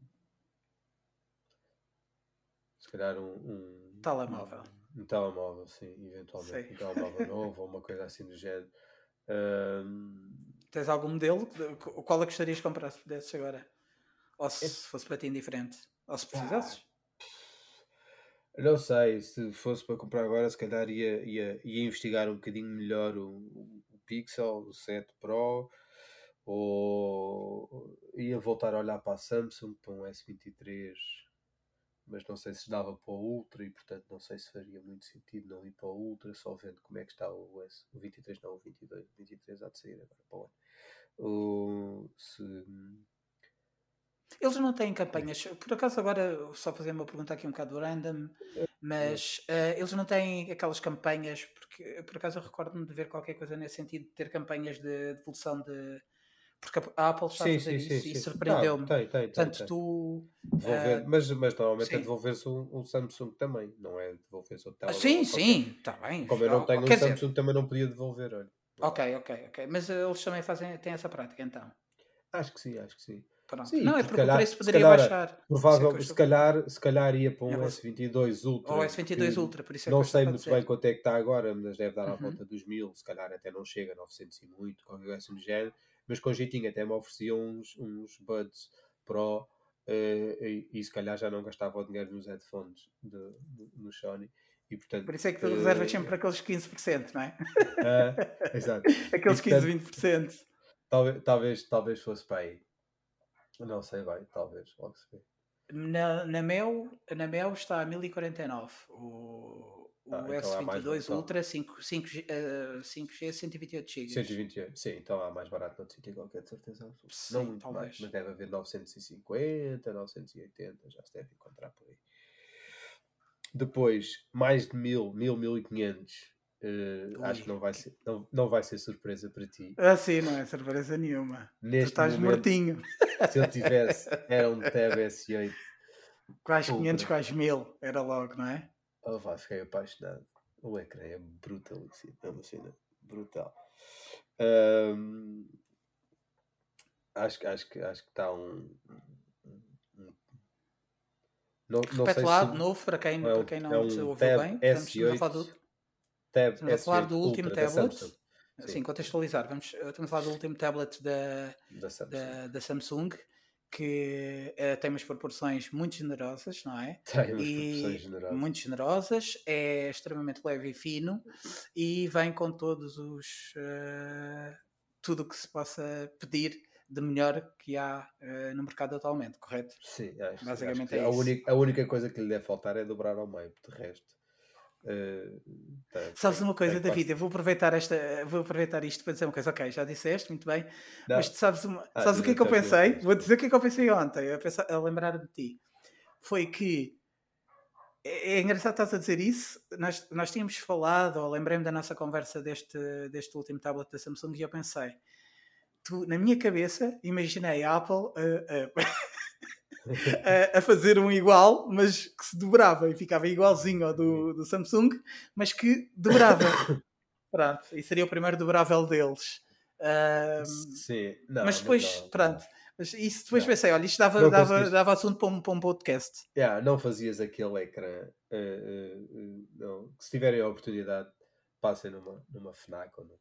se calhar um, um telemóvel. Um, um telemóvel, sim, eventualmente. Sim. Um telemóvel novo ou uma coisa assim do género. Um... Tens algum modelo? Qual é que gostarias de comprar se pudesses agora? Ou se é... fosse para ti indiferente? Ou se precisasses? Não sei, se fosse para comprar agora, se calhar ia, ia, ia investigar um bocadinho melhor o, o Pixel, o 7 Pro, ou ia voltar a olhar para a Samsung, para um S23, mas não sei se dava para o Ultra e portanto não sei se faria muito sentido não ir para o Ultra, só vendo como é que está o, S, o 23, não o 22, o 23 há de sair agora para o ano. Se... Eles não têm campanhas, por acaso agora só fazer uma pergunta aqui um bocado random, mas uh, eles não têm aquelas campanhas, porque por acaso eu recordo-me de ver qualquer coisa nesse sentido, de ter campanhas de devolução de, porque a Apple está sim, a fazer sim, isso sim, e surpreendeu-me. Tem, tem, Portanto, tem. tu. Devolver, uh, mas, mas normalmente é devolver-se um, um, Samsung também, não é devolver-se o telemóvel. Sim, sim, está bem. Como eu não tenho um Samsung, dizer... também não podia devolver. Olha. Ok, ok, ok. Mas uh, eles também fazem, têm essa prática então? Acho que sim, acho que sim. Sim, não, é porque calhar, o preço poderia calhar, baixar. Provável, é se, calhar, se calhar ia para um S22 Ultra. Ou S22 Ultra, por isso é Não sei muito bem quanto é que está agora, mas deve dar à uhum. volta dos mil, se calhar até não chega a 900 e muito, qualquer coisa assim do género mas com jeitinho até me ofereciam uns, uns Buds Pro uh, e, e, se calhar já não gastava o dinheiro nos headphones de, no Sony E, portanto, Por isso é que tu eh, reservas sempre aqueles 15%, não é? ah, exato. Aqueles E, portanto, 15, 20%. Talvez, talvez, talvez fosse para aí. Não sei bem, talvez, logo se vê. Na, na, Mel, na Mel está a 1049. O, o Ah, então há mais S22 então. Ultra 5, 5G, eh, 5G 128 GB. 128, sim, então há mais barato sítio qualquer, de certeza absoluta. Sim, Não muito talvez. mais, mas deve haver 950, 980, já se deve encontrar por aí. Depois, mais de 1000, 1000, 1500. eh, acho que não vai, ser, não, não vai ser surpresa para ti. Ah, sim, não é surpresa nenhuma. Tu Neste estás momento, mortinho. se eu tivesse, era um Tab S8. Quase 500, Ultra. quase 1000. Era logo, não é? Oh, vá, fiquei apaixonado. O ecrã é brutalíssimo. É uma cena brutal. Ahm, acho, que- acho, que, acho que está um. um- um- Não, não Repete sei lá se de novo, para quem, é para um- quem não é um se ouviu Tab bem. Estamos a falar do, S8 Tab estamos a falar S8 do último tablet. Samsung. Assim, contextualizar. Vamos, estamos a falar do último tablet da, Da Samsung. da, da Samsung, que eh, tem umas proporções muito generosas, não é? Tem umas e proporções generosas. muito generosas, é extremamente leve e fino e vem com todos os eh, tudo o que se possa pedir de melhor que há eh, no mercado atualmente, correto? Sim, acho, Basicamente acho é a, isso. única, a única coisa que lhe deve faltar é dobrar ao meio, de resto. Eh, tá- Sabes tem- uma coisa, tem David, eu vou aproveitar esta, vou aproveitar isto para dizer uma coisa, ok, já disseste, muito bem, Não, mas sabes, uma, Ah, sabes o que é que eu então, pensei? Vou dizer o que é que eu pensei ontem, a, lembrar de ti. Foi que é, é engraçado estás a dizer isso. Nós, nós tínhamos falado, ou lembrei-me da nossa conversa deste, deste último tablet da Samsung e eu pensei, tu, na minha cabeça, imaginei a Apple a, a- a- a fazer um igual, mas que se dobrava e ficava igualzinho ao do, do Samsung, mas que dobrava. Pronto, e seria o primeiro dobrável deles. Ahm, Sim, não, mas depois, não, não. pronto. Mas isso depois Não. pensei, olha, isto dava, Não dava, dava assunto para um, para um podcast. Yeah, não fazias aquele ecrã. eh, eh, não. Se tiverem a oportunidade, passem numa, numa FNAC ou numa-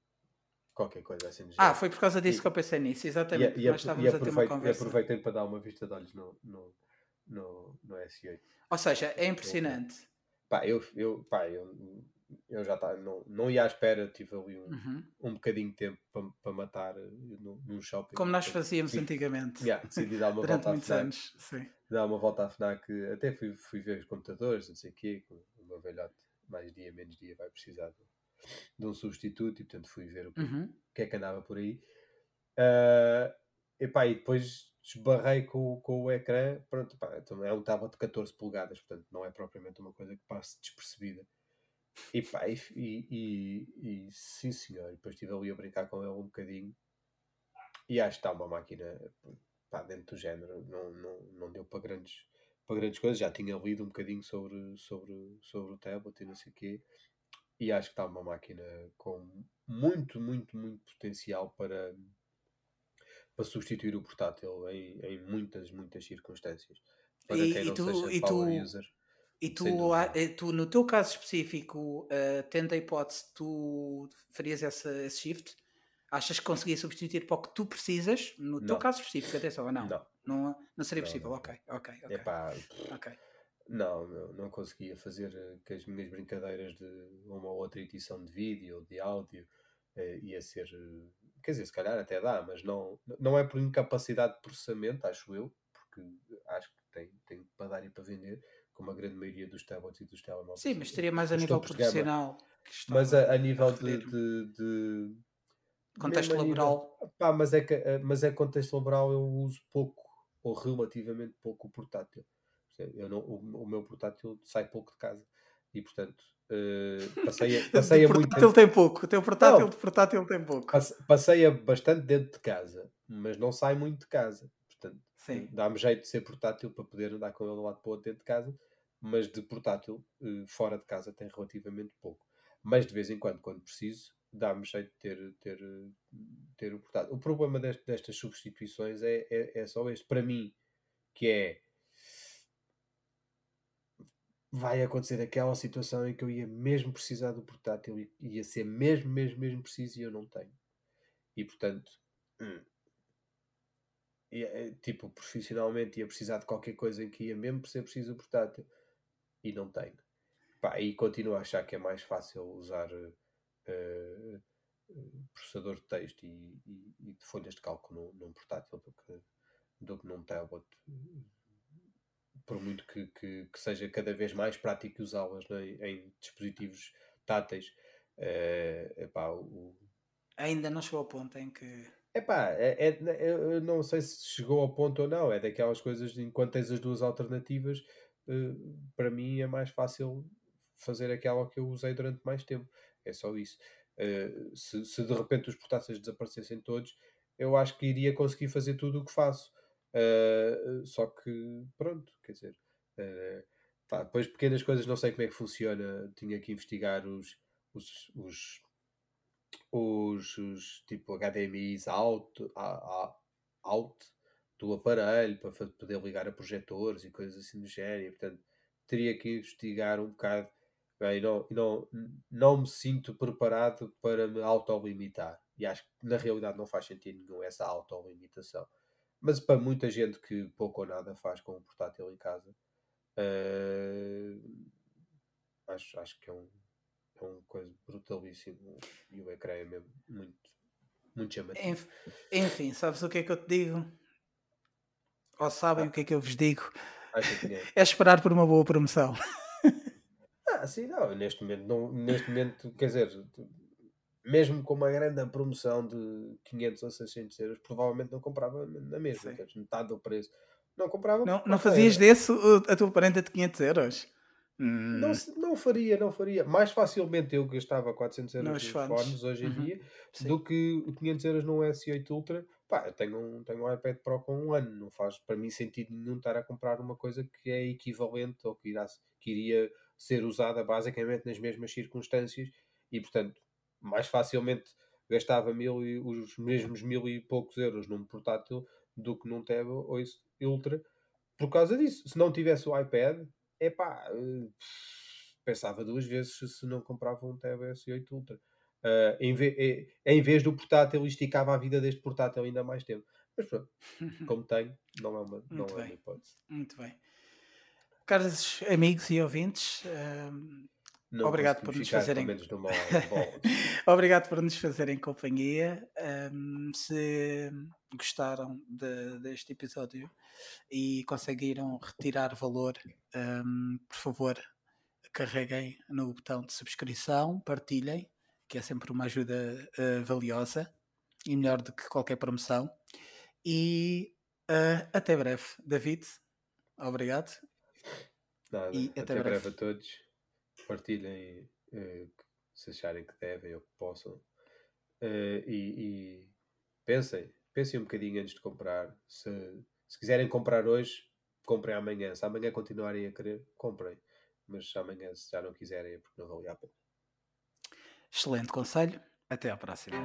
qualquer coisa assim Ah, foi por causa disso E- que eu pensei nisso, E, exatamente. e, porque nós estávamos e a ter uma aproveitem, e conversa. aproveitem para dar uma vista de olhos no, no, no, no S8. Ou seja, é impressionante. Pá, eu, eu, pá, eu, eu já tá, não, não ia à espera, tive ali um, Uhum. um bocadinho de tempo para, para matar eh, num, num shopping. Como nós fazíamos sim. antigamente. Yeah, decidi dar uma Durante volta à muitos FNAC. anos. Sim. dar uma volta à FNAC, até fui, fui ver os computadores, não sei o quê, o meu velhote, mais dia, menos dia, vai precisar de, de um substituto, e portanto fui ver o que, Uhum. que é que andava por aí. Ah, epá, e depois esbarrei com, com o ecrã, pronto, pá, então é um tablet de 14 polegadas, portanto não é propriamente uma coisa que passe despercebida. E pá, e, e, e- sim senhor, e depois estive ali a brincar com ele um bocadinho, e acho que está uma máquina pá, dentro do género, não, não, não deu para grandes, para grandes coisas. Já tinha lido um bocadinho sobre, sobre, sobre o tablet e não sei o quê, e acho que está uma máquina com muito, muito, muito potencial para, para substituir o portátil em, em muitas, muitas circunstâncias. Para E- quem não tu- seja power tu- user. E tu, tu, no teu caso específico, eh, tendo a hipótese, tu farias essa, esse shift? Achas que conseguia substituir para o que tu precisas? No teu Não. caso específico, atenção, ou não? Não. Não, não seria Não, possível, não. ok, ok, ok. Epá, ok. Não, não, não conseguia fazer eh, que as minhas brincadeiras de uma ou outra edição de vídeo ou de áudio eh, ia ser. eh, Quer dizer, se calhar até dá, mas não, não é por incapacidade de processamento, acho eu, porque acho que tem, tem para dar e para vender, como a grande maioria dos tablets e dos telemóveis. Sim, mas seria mais a Os nível topos de gama. profissional. que Mas a, a nível de, referir. de, de- Contexto mesmo a nível- laboral. Pá, mas é que eh, mas é contexto laboral eu uso pouco ou relativamente pouco o portátil. Eu não, o, o meu portátil sai pouco de casa e portanto eh, passei, a- passei a muito portátil tem pouco. O teu portátil Não. de portátil tem pouco. passe- passei a bastante dentro de casa, mas não sai muito de casa. Portanto, dá-me jeito de ser portátil para poder andar com ele de um lado para o outro dentro de casa, mas de portátil eh, fora de casa tem relativamente pouco. Mas de vez em quando, quando preciso, dá-me jeito de ter, ter, ter o portátil. O problema dest- destas substituições é, é, é só este. Para mim, que é vai acontecer aquela situação em que eu ia mesmo precisar do portátil e ia ser mesmo, mesmo, mesmo preciso e eu não tenho. E portanto, hum, eh, tipo, profissionalmente ia precisar de qualquer coisa em que ia mesmo ser preciso o portátil e não tenho. Pá, e continuo a achar que é mais fácil usar uh, processador de texto e, e, e, de folhas de cálculo num, num portátil do que, do que num tablet. Por muito que, que, que seja cada vez mais prático usá-las né, em dispositivos táteis. Uh, epá, o... Ainda não chegou ao ponto em que. Epá, é, é, eu não sei se chegou ao ponto ou não. É daquelas coisas, enquanto tens as duas alternativas, uh, para mim é mais fácil fazer aquela que eu usei durante mais tempo. É só isso. Uh, se, se, de repente os portáteis desaparecessem todos, eu acho que iria conseguir fazer tudo o que faço. Uh, só que, pronto, quer dizer, uh, pá, depois pequenas coisas, não sei como é que funciona. Tinha que investigar os, os, os, os, os tipo HDMIs out, out do aparelho para poder ligar a projetores e coisas assim do género. Portanto, teria que investigar um bocado e não, não, não me sinto preparado para me autolimitar. E acho que na realidade não faz sentido nenhum essa autolimitação. Mas para muita gente que pouco ou nada faz com um portátil em casa, uh, acho, acho que é um, é uma coisa brutalíssimo e o ecrã é mesmo muito, muito chamativo. Enfim, sabes o que é que eu te digo? Ou sabem ah. o que é que eu vos digo? É esperar por uma boa promoção. Ah, sim, não, neste momento, não, neste momento, quer dizer, mesmo com uma grande promoção de 500 ou 600 euros, provavelmente não comprava na mesma, metade do preço. Não comprava. Não, não fazias era. desse a tua parente de 500 euros? Hum. Não, não faria, não faria. Mais facilmente eu gastava 400 euros nos fones, fones hoje em uhum. dia Sim. do que 500 euros num S8 Ultra. Pá, eu tenho um, tenho um iPad Pro com um ano, não faz para mim sentido nenhum estar a comprar uma coisa que é equivalente ou que, irá, que iria ser usada basicamente nas mesmas circunstâncias e, portanto, mais facilmente gastava mil e, os mesmos mil e poucos euros num portátil do que num Tab Ultra por causa disso. Se não tivesse o iPad, é pá, uh, pensava duas vezes se não comprava um Tab S8 Ultra. Uh, em, vez, eh, em vez do portátil, esticava a vida deste portátil ainda mais tempo. Mas pronto, como tenho, não é uma, não é uma hipótese. Muito bem. Caros amigos e ouvintes, um, obrigado por nos fazerem. obrigado por nos fazerem companhia. Um, se gostaram de, deste episódio e conseguiram retirar valor, um, por favor, carreguem no botão de subscrição, partilhem, que é sempre uma ajuda uh, valiosa e melhor do que qualquer promoção. E uh, até breve, David. Obrigado Nada. E até, até breve. breve. a todos. Partilhem se acharem que devem ou que possam. Uh, e, e, pensem, pensem um bocadinho antes de comprar. Se, se quiserem comprar hoje, comprem amanhã. Se amanhã continuarem a querer, comprem. Mas se amanhã se já não quiserem é porque não valia a pena. Excelente conselho. Até à próxima.